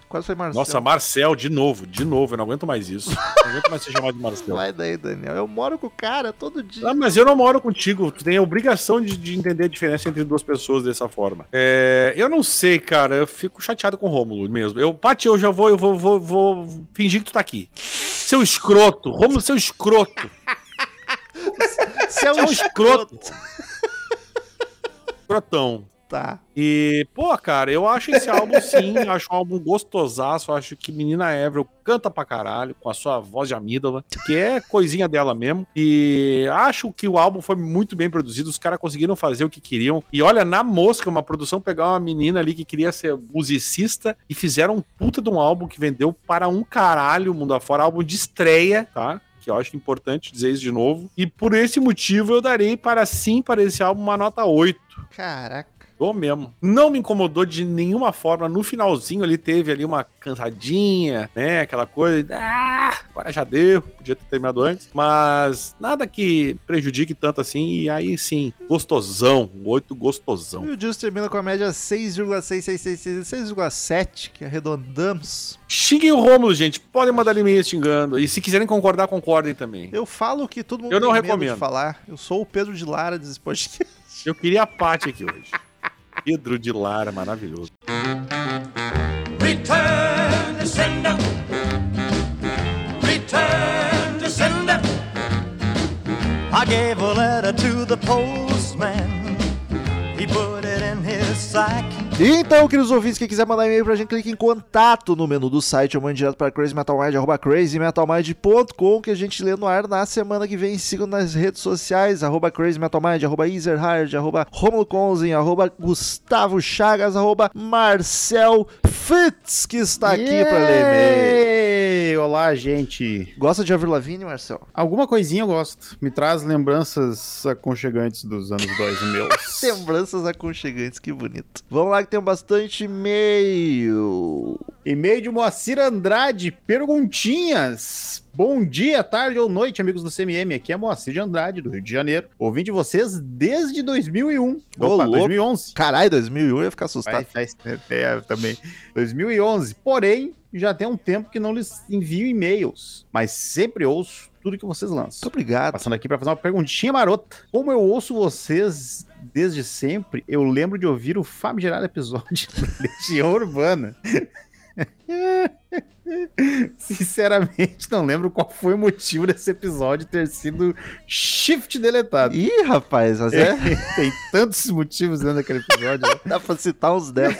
Quase foi Marcelo. Nossa, Marcel, de novo, de novo, eu não aguento mais isso. Não aguento mais ser chamado de Marcel. Vai daí, Daniel. Eu moro com o cara todo dia. Ah, mas eu não moro contigo. Tu tem a obrigação de, de entender a diferença entre duas pessoas dessa forma. É, eu não sei, cara. Eu fico chateado com o Rômulo mesmo. Eu, Paty, eu já vou, eu vou, vou, vou fingir que tu tá aqui. Seu escroto. Rômulo, seu escroto. É um escroto. Escrotão. Tá. E, pô, cara, eu acho esse álbum sim, acho um álbum gostosaço, acho que Menina Avril canta pra caralho, com a sua voz de amígdala, que é coisinha dela mesmo. E acho que o álbum foi muito bem produzido, os caras conseguiram fazer o que queriam. E olha, na mosca, uma produção pegar uma menina ali que queria ser musicista e fizeram um puta de um álbum que vendeu para um caralho mundo afora, álbum de estreia, tá? que eu acho importante dizer isso de novo. E por esse motivo eu darei para sim para esse álbum uma nota 8. Caraca. Dou mesmo. Não me incomodou de nenhuma forma. No finalzinho ali teve ali uma cansadinha, né? Aquela coisa. Ah, agora já deu. Podia ter terminado antes. Mas nada que prejudique tanto assim. E aí sim, gostosão. Oito gostosão. E o Justo termina com a média 6,6666, 6,7, que arredondamos. Xinguem o Rômulo, gente. Podem mandar e-mail xingando. E se quiserem concordar, concordem também. Eu falo o que todo mundo Eu não recomendo. falar. Eu sou o Pedro de Lara desse podcast. Eu queria a Paty aqui hoje. Pedro de Lara, maravilhoso. Return to sender. Return to sender. I gave a letter to the postman. He put it in his sack. Então, queridos ouvintes, quem quiser mandar e-mail pra gente, clique em contato no menu do site ou mande direto para crazymetalmind, arroba que a gente lê no ar na semana que vem. Sigam nas redes sociais, arroba crazymetalmind, arroba ezerhard, arroba romulo Conzen, arroba gustavo chagas, arroba marcel fitz, que está aqui pra ler e-mail. Olá, gente. Gosta de Avril Lavigne, Marcel? Alguma coisinha eu gosto. Me traz lembranças aconchegantes dos anos 2000. Lembranças aconchegantes, que bonito. Vamos lá que tem bastante e-mail. E-mail de Moacir Andrade. Perguntinhas. Bom dia, tarde ou noite, amigos do CMM. Aqui é Moacir de Andrade, do Rio de Janeiro. Ouvindo de vocês desde 2001. Ô, Opa, louco. 2011. Caralho, 2001 eu ia ficar assustado. Faz, é, também. 2011. Porém, já tem um tempo que não lhes envio e-mails, mas sempre ouço tudo que vocês lançam. Muito obrigado. Passando aqui para fazer uma perguntinha marota. Como eu ouço vocês desde sempre, eu lembro de ouvir o famigerado episódio da Legião Urbana. Sinceramente, não lembro qual foi o motivo desse episódio ter sido shift deletado. Ih, rapaz, mas é. Tem tantos motivos dentro daquele episódio. né? Dá pra citar uns 10.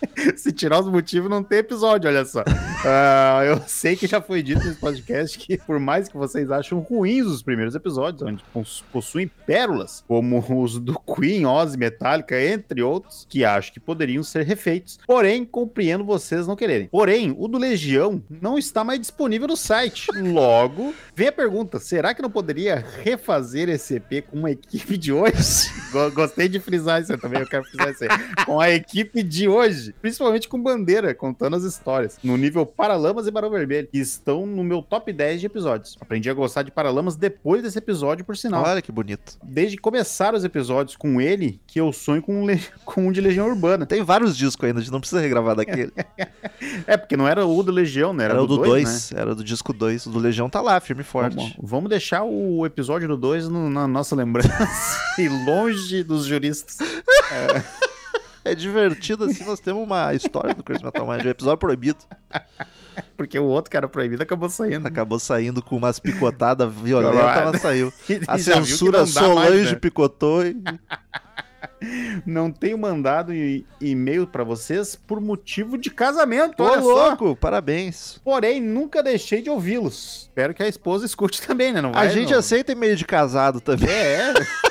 Se tirar os motivos, não tem episódio, olha só. Ah, eu sei que já foi dito nesse podcast que, por mais que vocês acham ruins os primeiros episódios, onde pos- possuem pérolas, como os do Queen, Ozzy, Metallica, entre outros, que acho que poderiam ser refeitos. Porém, compreendo vocês não quererem. Porém, o do Legião não está mais disponível no site. Logo, vem a pergunta: será que não poderia refazer esse EP com uma equipe de hoje? Go- Gostei de frisar isso eu também, eu quero frisar isso aí. Com a equipe de hoje, principalmente com bandeira, contando as histórias, no nível Paralamas e Barão Vermelho, que estão no meu top 10 de episódios. Aprendi a gostar de Paralamas depois desse episódio, por sinal. Olha que bonito. Desde que começaram os episódios com ele, que eu sonho com um, le- com um de Legião Urbana. Tem vários discos ainda, a gente não precisa regravar daquele. É, porque não era o do Legião, né? Era, Era, o do dois, 2, né? era do disco 2. O do Legião tá lá, firme e forte. Vamos, vamos deixar o episódio do 2 na nossa lembrança e longe dos juristas. É divertido assim, nós temos uma história do Crazy Metal Mind, um episódio proibido. Porque o outro que era proibido acabou saindo. Acabou saindo com umas picotadas violentas, mas saiu. A censura dá mais, Solange né? picotou e... Não tenho mandado e-mail pra vocês por motivo de casamento, Ô, olha só. louco, parabéns. Porém, nunca deixei de ouvi-los. Espero que a esposa escute também, né? Não A vai, gente não. aceita e-mail de casado também. É.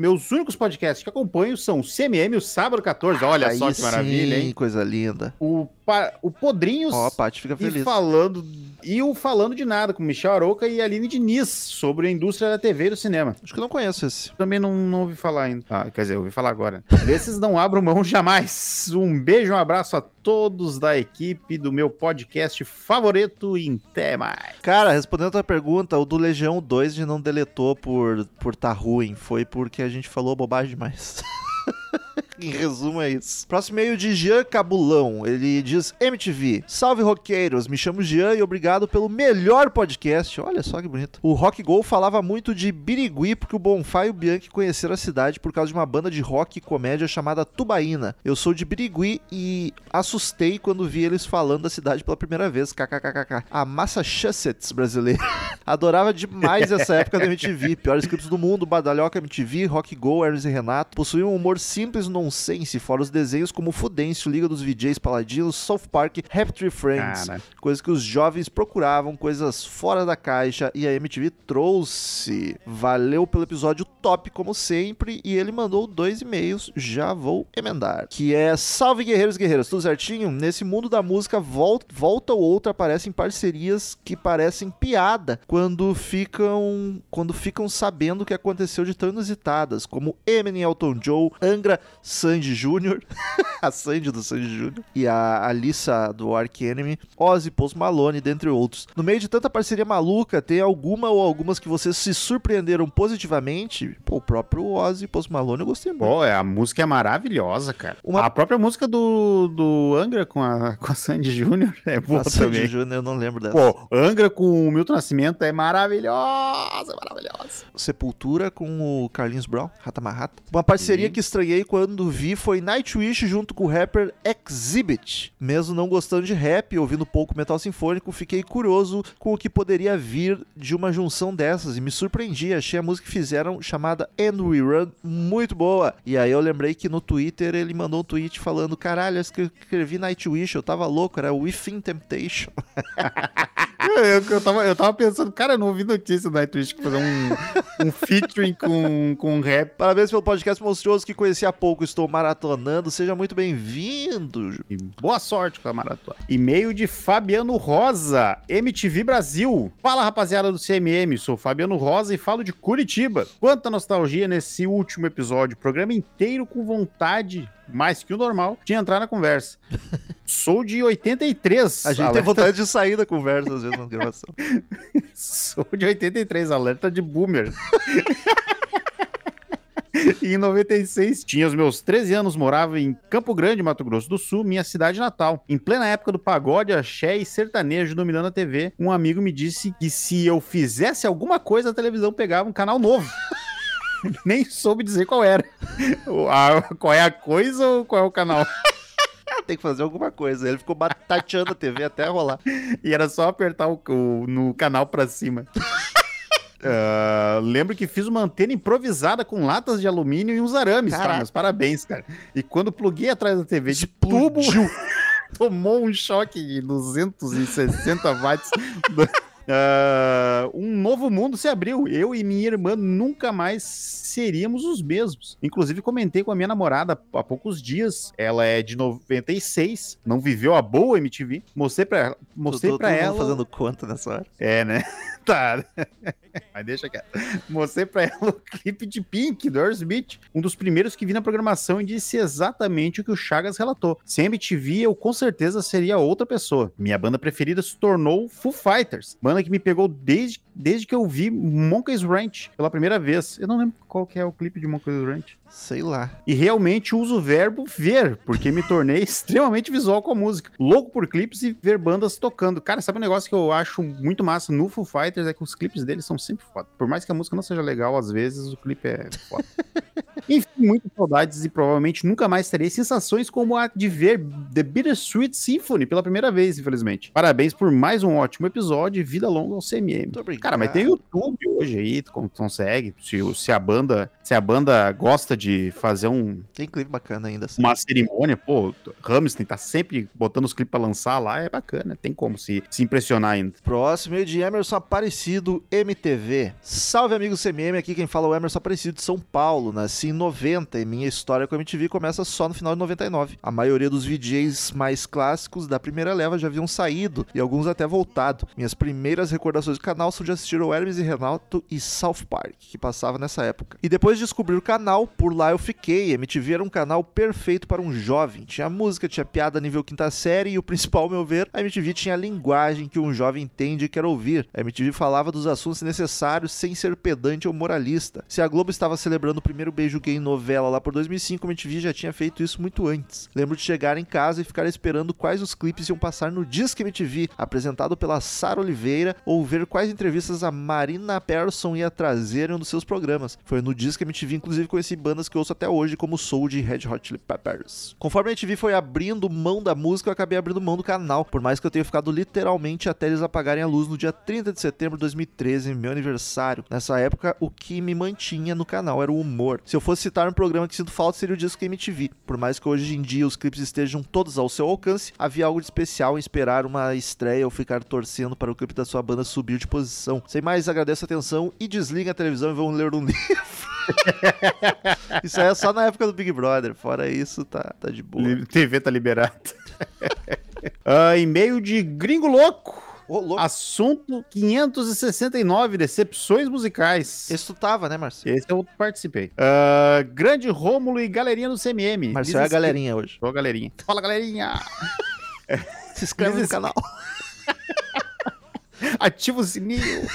Meus únicos podcasts que acompanho são o CMM e o Sábado 14. Olha Aí só que maravilha, sim, hein? coisa linda. O, pa- o Podrinhos Ó, a Paty fica e feliz. falando e o Falando de Nada com Michel Aroca e Aline Diniz sobre a indústria da TV e do cinema. Acho que eu não conheço esse. Também não, não ouvi falar ainda. Ah, quer dizer, ouvi falar agora. Desses não abro mão jamais. Um beijo, um abraço a todos da equipe do meu podcast favorito e até mais. Cara, respondendo a tua pergunta, o do Legião 2 a gente não deletou por, por tá ruim. Foi porque a gente falou bobagem demais. em resumo, é isso. Próximo e-mail de Jean Cabulão. Ele diz: MTV, salve roqueiros, me chamo Jean e obrigado pelo melhor podcast. Olha só que bonito. O Rock Go falava muito de Birigui porque o Bonfá e o Bianchi conheceram a cidade por causa de uma banda de rock e comédia chamada Tubaína. Eu sou de Birigui e assustei quando vi eles falando da cidade pela primeira vez. KKKKK. A Massachusetts brasileira. Adorava demais essa época da MTV. Piores clipes do mundo, Badalhoca MTV, Rock Go, Hermes e Renato. Possuíam um humor simples nonsense, fora os desenhos como Fudêncio, Liga dos VJs Paladinos, South Park, Happy Friends. Cara. Coisas que os jovens procuravam, coisas fora da caixa e a MTV trouxe. Valeu pelo episódio top, como sempre, e ele mandou dois e-mails, já vou emendar. Que é Salve Guerreiros e Guerreiras, tudo certinho? Nesse mundo da música, volta, volta ou outra aparecem parcerias que parecem piada quando ficam quando ficam sabendo o que aconteceu de tão inusitadas, como Eminem Elton Joe, Angra Sandy Jr., a Sandy do Sandy Jr. e a Alissa do Ark Enemy, Ozzy Post Malone, dentre outros. No meio de tanta parceria maluca, tem alguma ou algumas que vocês se surpreenderam positivamente? Pô, o próprio Ozzy Post Malone eu gostei muito. Pô, é, a música é maravilhosa, cara. Uma- A própria música do, do Angra com a, com a Sandy Júnior é boa a Sandy também. Jr. eu não lembro dessa. Pô, Angra com o Milton Nascimento é maravilhosa, maravilhosa. Sepultura com o Carlinhos Brown, Rata Marrata. Uma parceria Sim. que estranhei quando vi foi Nightwish junto com o rapper Exhibit. Mesmo não gostando de rap, ouvindo pouco metal sinfônico, fiquei curioso com o que poderia vir de uma junção dessas e me surpreendi. Achei a música que fizeram chamada And We Run muito boa. E aí eu lembrei que no Twitter ele mandou um tweet falando: Caralho, eu escre- escrevi Nightwish, eu tava louco, era Within Temptation. Eu, eu, eu tava, eu tava pensando, cara, eu não ouvi notícia do Nightwish que fazer um, um featuring com, com rap. Parabéns pelo podcast monstruoso que conheci há pouco. Estou maratonando. Seja muito bem-vindo. E boa sorte com a maratona. E-mail de Fabiano Rosa, MTV Brasil. Fala, rapaziada do CMM, sou Fabiano Rosa e falo de Curitiba. Quanta nostalgia nesse último episódio. Programa inteiro com vontade, mais que o normal, de entrar na conversa. Sou de 83. A gente tem alerta- vontade de sair da conversa às vezes na gravação. Sou de 83, alerta de boomer. Em 96, tinha os meus 13 anos, morava em Campo Grande, Mato Grosso do Sul, minha cidade natal. Em plena época do pagode, axé e sertanejo dominando a TV, um amigo me disse que se eu fizesse alguma coisa, a televisão pegava um canal novo. Nem soube dizer qual era. A- qual é a coisa ou qual é o canal? tem que fazer alguma coisa. Ele ficou batateando a TV até rolar. E era só apertar o, o- no canal pra cima. Ah, lembro que fiz uma antena improvisada com latas de alumínio e uns arames, tá? Mas parabéns, cara. E quando pluguei atrás da TV de tubo, tomou um choque de 260 watts. do- Ah, um novo mundo se abriu. Eu e minha irmã nunca mais seríamos os mesmos. Inclusive, comentei com a minha namorada há poucos dias. Ela é de 96, não viveu a boa MTV. Mostrei pra ela. Mostrei Tô- pra ela. fazendo conta nessa hora. É, né? Tá. Mas deixa quieto. Mostrei pra ela o clipe de Pink, do Aerosmith. Um dos primeiros que vi na programação e disse exatamente o que o Chagas relatou. Sem MTV, eu com certeza seria outra pessoa. Minha banda preferida se tornou Foo Fighters. Banda que me pegou desde, desde que eu vi Monkey's Ranch pela primeira vez. Eu não lembro qual que é o clipe de Monkey's Ranch. Sei lá. E realmente uso o verbo ver, porque me tornei extremamente visual com a música. Louco por clipes e ver bandas tocando. Cara, sabe um negócio que eu acho muito massa no Foo Fighters? É que os clipes deles são sempre foda. Por mais que a música não seja legal, às vezes o clipe é foda. Enfim, muitas saudades e provavelmente nunca mais terei sensações como a de ver The Bittersweet Symphony pela primeira vez, infelizmente. Parabéns por mais um ótimo episódio e vida longa ao CMM. Muito obrigado. Cara, mas tem YouTube hoje aí, tu con- consegue. Se, se a banda, se a banda gosta de fazer um, Tem clipe bacana ainda. assim. uma cerimônia, pô, Hamilton tá sempre botando os clipes pra lançar lá, é bacana, tem como se, se impressionar ainda. Próximo e de Emerson Aparecido MTV. Salve amigos CMM, aqui quem fala é o Emerson Aparecido de São Paulo. Nasci em 90 e minha história com a MTV começa só no final de 99. A maioria dos VJs mais clássicos da primeira leva já haviam saído e alguns até voltado. Minhas primeiras recordações do canal são de assistir o Hermes e Renato e South Park, que passava nessa época. E depois de descobrir o canal, por lá eu fiquei. MTV era um canal perfeito para um jovem. Tinha música, tinha piada nível quinta série e o principal, ao meu ver, a MTV tinha a linguagem que um jovem entende e quer ouvir. A MTV falava dos assuntos necessários sem ser pedante ou moralista. Se a Globo estava celebrando o primeiro beijo gay em novela lá por 2005, a MTV já tinha feito isso muito antes. Lembro de chegar em casa e ficar esperando quais os clipes iam passar no Disque MTV, apresentado pela Sara Oliveira, ou ver quais entrevistas a Marina Persson ia trazer em um dos seus programas. Foi no Disque MTV, inclusive, conheci bandas que ouço até hoje, como Soul de Red Hot Chili Peppers. Conforme a MTV foi abrindo mão da música, eu acabei abrindo mão do canal, por mais que eu tenha ficado literalmente até eles apagarem a luz no dia 30 de setembro de 2013, meu aniversário. Nessa época, o que me mantinha no canal era o humor. Se eu fosse citar um programa que sinto falta, seria o Disque MTV. Por mais que hoje em dia os clipes estejam todos ao seu alcance, havia algo de especial em esperar uma estreia ou ficar torcendo para o clipe da sua banda subir de posição. Sem mais, agradeço a atenção e desliguem a televisão e vão ler um livro. isso aí é só na época do Big Brother. Fora isso, tá, tá de boa. TV tá liberado. Ah, e-mail de Gringo Louco. Louco. Assunto 569, decepções musicais. Esse tu tava, né, Marcelo? Esse eu participei. Ah, grande Rômulo e galerinha do CMM. Marcelo é a galerinha hoje. Ô, galerinha. Fala, galerinha. Se inscreve no canal. Ativa o sininho.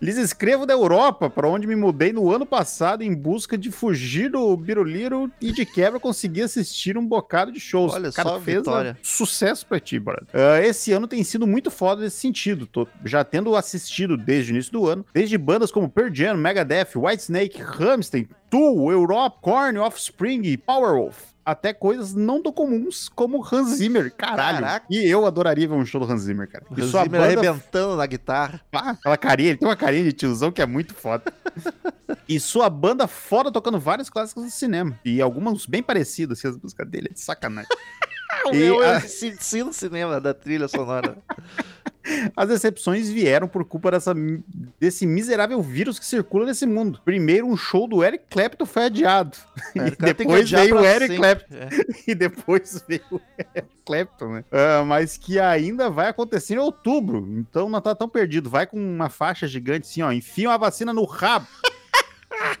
Lhes escrevo da Europa, para onde me mudei no ano passado em busca de fugir do Biruliro e de quebra conseguir assistir um bocado de shows. Olha Cara, só, fez vitória. sucesso pra ti, brother. Ah, esse ano tem sido muito foda nesse sentido. Tô já tendo assistido desde o início do ano, desde bandas como Pearl Jam, Megadeth, Whitesnake, Rammstein, Tool, Europe, Korn, Offspring e Powerwolf. Até coisas não tão comuns como Hans Zimmer. Caralho. Caraca. E eu adoraria ver um show do Hans Zimmer, cara. O E Hans sua Zimmer banda arrebentando na guitarra. ah, aquela carinha, ele tem uma carinha de tiozão que é muito foda. e sua banda foda tocando vários clássicos do cinema. E algumas bem parecidas, assim, as músicas dele, é de sacanagem. O E meu a- é sim, sim no cinema da trilha sonora. As decepções vieram por culpa dessa, desse miserável vírus que circula nesse mundo. Primeiro, um show do Eric Clapton foi adiado. É, e depois veio o Eric sempre. Clapton. É. E depois veio o Eric Clapton, né? Ah, mas que ainda vai acontecer em outubro. Então não tá tão perdido. Vai com uma faixa gigante assim, ó. Enfia uma vacina no rabo.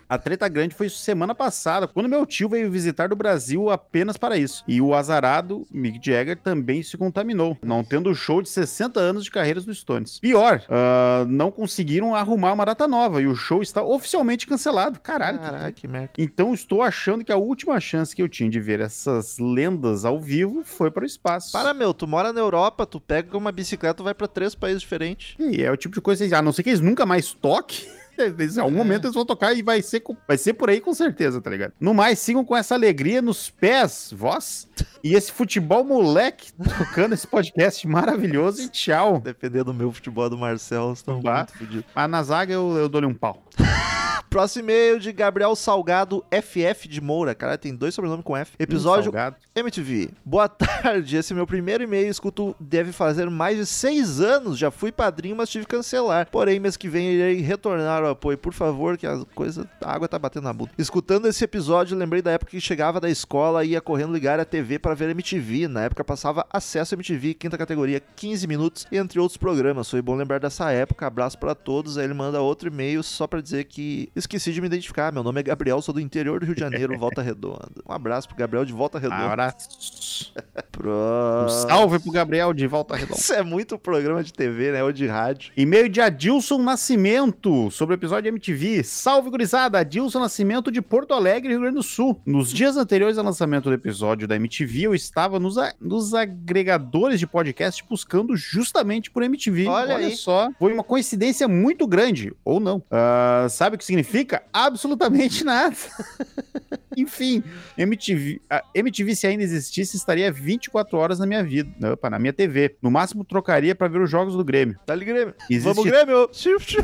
A treta grande foi semana passada, quando meu tio veio visitar do Brasil apenas para isso. E o azarado Mick Jagger também se contaminou, não tendo show de 60 anos de carreiras no Stones. Pior, ah, não conseguiram arrumar uma data nova e o show está oficialmente cancelado. Caralho, que Caraca, que merda. então estou achando que a última chance que eu tinha de ver essas lendas ao vivo foi para o espaço. Para, meu, tu mora na Europa, tu pega uma bicicleta e vai pra três países diferentes. E é o tipo de coisa, a não ser que eles nunca mais toquem. Em algum momento eles vão tocar e vai ser, vai ser por aí com certeza, tá ligado? No mais, sigam com essa alegria nos pés, voz. E esse futebol moleque tocando esse podcast maravilhoso e tchau. Dependendo do meu futebol do Marcelo, estão muito fodidos. Mas na zaga eu, eu dou-lhe um pau. Próximo e-mail de Gabriel Salgado FF de Moura. Cara, tem dois sobrenomes com F. Episódio Salgado. MTV. Boa tarde, esse é meu primeiro e-mail. Escuto deve fazer mais de seis anos. Já fui padrinho, mas tive que cancelar. Porém, mês que vem irei retornar ao apoio. Por favor, que a coisa. A água tá batendo na bunda. Escutando esse episódio, lembrei da época que chegava da escola e ia correndo ligar a TV para ver MTV. Na época passava acesso MTV, quinta categoria, 15 minutos, entre outros programas. Foi bom lembrar dessa época. Abraço para todos. Aí ele manda outro e-mail só para dizer que esqueci de me identificar. Meu nome é Gabriel, sou do interior do Rio de Janeiro, Volta Redonda. Um abraço pro Gabriel de Volta Redonda. Abraço. Pro... Um salve pro Gabriel de Volta Redonda. Isso é muito programa de TV, né? Ou de rádio. E-mail de Adilson Nascimento sobre o episódio MTV. Salve, gurizada! Adilson Nascimento de Porto Alegre, Rio Grande do Sul. Nos dias anteriores ao lançamento do episódio da MTV, eu estava nos, a- nos agregadores de podcast buscando justamente por MTV. Olha aí. só, foi uma coincidência muito grande. Ou não. Ah, sabe o que significa? Absolutamente nada. Enfim, MTV, a MTV, se ainda existisse, estaria 24 horas na minha vida. Opa, na minha TV. No máximo, trocaria para ver os jogos do Grêmio. Dá-lhe Grêmio. Existe Vamos, Grêmio! Shift.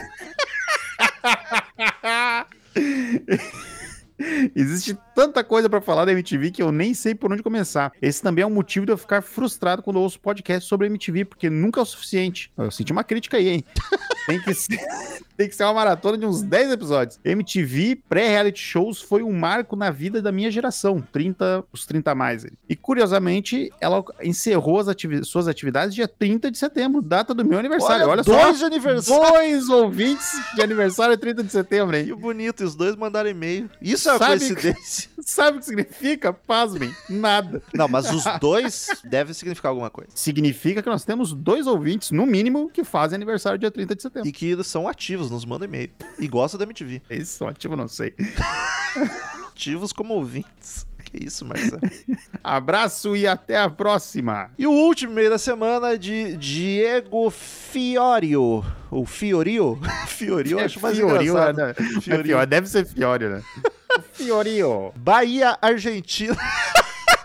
Existe tanta coisa pra falar da MTV que eu nem sei por onde começar. Esse também é um motivo de eu ficar frustrado quando eu ouço podcast sobre MTV, porque nunca é o suficiente. Eu senti uma crítica aí, hein? Tem que ser, tem que ser uma maratona de uns 10 episódios. MTV pré-reality shows foi um marco na vida da minha geração, 30, os 30 a mais. E curiosamente, ela encerrou as ativi- suas atividades dia 30 de setembro, data do meu aniversário. Olha, só, dois de aniversário. dois ouvintes de aniversário 30 de setembro, hein? Que bonito, e os dois mandaram e-mail. Isso é uma Sabe- coincidência. Sabe o que significa? Pasmem, nada. Não, mas os dois devem significar alguma coisa. Significa que nós temos dois ouvintes, no mínimo, que fazem aniversário dia 30 de setembro. E que eles são ativos, nos mandam e-mail. E gostam da MTV. Isso, ativo, não sei. Ativos como ouvintes. Que isso, Marcelo. Abraço e até a próxima. E o último e-mail da semana é de Diego Fiorio. Ou Fiorio? Fiorio eu acho mais Fiorio, engraçado. né? É Fiorio. Fior- Deve ser Fiorio, né? Fiorio. Bahia, Argentina.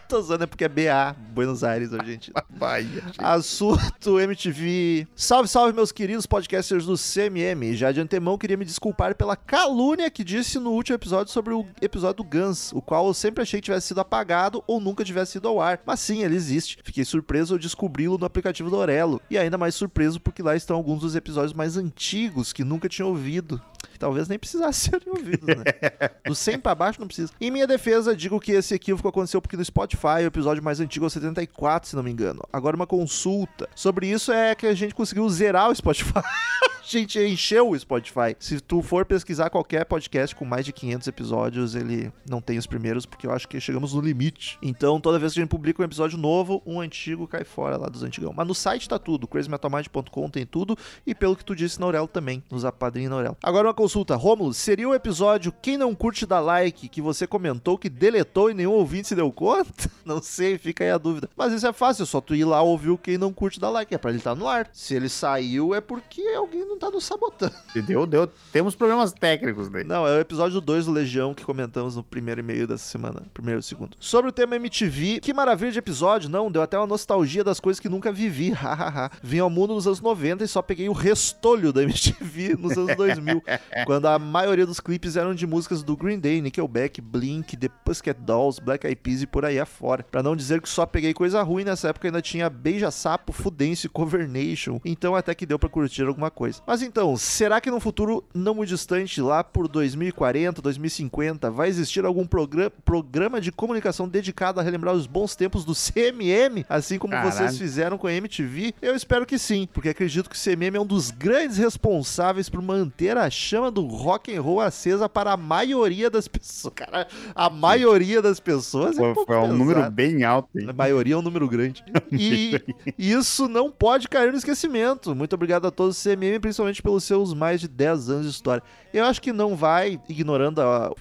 Tô usando é porque é BA, Buenos Aires, Argentina. Bahia. Assunto MTV. Salve, salve, meus queridos podcasters do CMM. Já de antemão, queria me desculpar pela calúnia que disse no último episódio sobre o episódio do Guns, o qual eu sempre achei que tivesse sido apagado ou nunca tivesse ido ao ar. Mas sim, ele existe. Fiquei surpreso ao descobri-lo no aplicativo do Orelo. E ainda mais surpreso porque lá estão alguns dos episódios mais antigos que nunca tinha ouvido. Talvez nem precisasse serem ouvidos, né? Do 100 pra baixo não precisa. Em minha defesa, digo que esse equívoco aconteceu porque no Spotify o episódio mais antigo é o 74, se não me engano. Agora uma consulta. Sobre isso é que a gente conseguiu zerar o Spotify. a gente encheu o Spotify. Se tu for pesquisar qualquer podcast com mais de 500 episódios, ele não tem os primeiros porque eu acho que chegamos no limite. Então, toda vez que a gente publica um episódio novo, um antigo cai fora lá dos antigão. Mas no site tá tudo, crazymetalmind.com tem tudo e pelo que tu disse na Aurelo também, nos apadrinhos na Aurelo. Agora uma consulta, Rômulo, seria o episódio Quem não curte dá like que você comentou que deletou e nenhum ouvinte se deu conta? Não sei, fica aí a dúvida. Mas isso é fácil, é só tu ir lá ouvir o Quem não curte dá like, é pra ele estar no ar. Se ele saiu é porque alguém não tá nos sabotando. Deu, deu. Temos problemas técnicos daí. Não, é o episódio 2 do Legião que comentamos no primeiro e-mail dessa semana. Primeiro e segundo. Sobre o tema MTV, que maravilha de episódio, não? Deu até uma nostalgia das coisas que nunca vivi, hahaha. Vim ao mundo nos anos 90 e só peguei o restolho da MTV nos anos 2000, quando a maioria dos clipes eram de músicas do Green Day, Nickelback, Blink, The Pussycat Dolls, Black Eyed Peas e por aí afora. Pra não dizer que só peguei coisa ruim, nessa época ainda tinha Beija Sapo, Fudêncio e Cover Nation, então até que deu pra curtir alguma coisa. Mas então, será que no futuro não muito distante, lá por 2040, 2050, vai existir algum progra- programa de comunicação dedicado a relembrar os bons tempos do CMM, assim como Caralho. vocês fizeram com a MTV? Eu espero que sim, porque acredito que o CMM é um dos grandes responsáveis por manter a chama do rock and roll acesa para a maioria das pessoas. Cara, a maioria das pessoas é Foi, um foi um número bem alto. hein? A maioria é um número grande. E isso não pode cair no esquecimento. Muito obrigado a todos do CMM, principalmente pelos seus mais de 10 anos de história. Eu acho que não vai, ignorando a,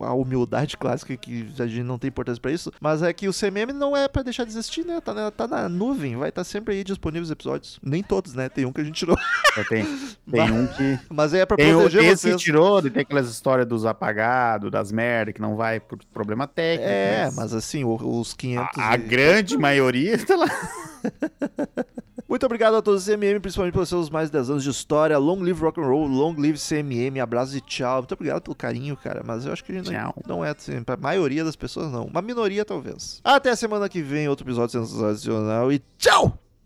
a humildade clássica, que a gente não tem importância pra isso, mas é que o CMM não é pra deixar de existir, né? Tá na, tá na nuvem, vai estar sempre aí disponível os episódios. Nem todos, né? Tem um que a gente tirou. É, Tem, tem um que. Mas é pra Tem proteger esse vocês. tirou, e tem aquelas histórias dos apagados, das merda, que não vai por problema técnico. É, mas assim, os 500... A, a e- grande maioria tá lá. Muito obrigado a todos do CMM, principalmente pelos seus mais de 10 anos de história. Long live rock and roll, long live CMM, abraço e tchau. Muito obrigado pelo carinho, cara. Mas eu acho que a gente não, não é assim, pra maioria das pessoas, não. Uma minoria, talvez. Até a semana que vem, outro episódio sensacional e tchau!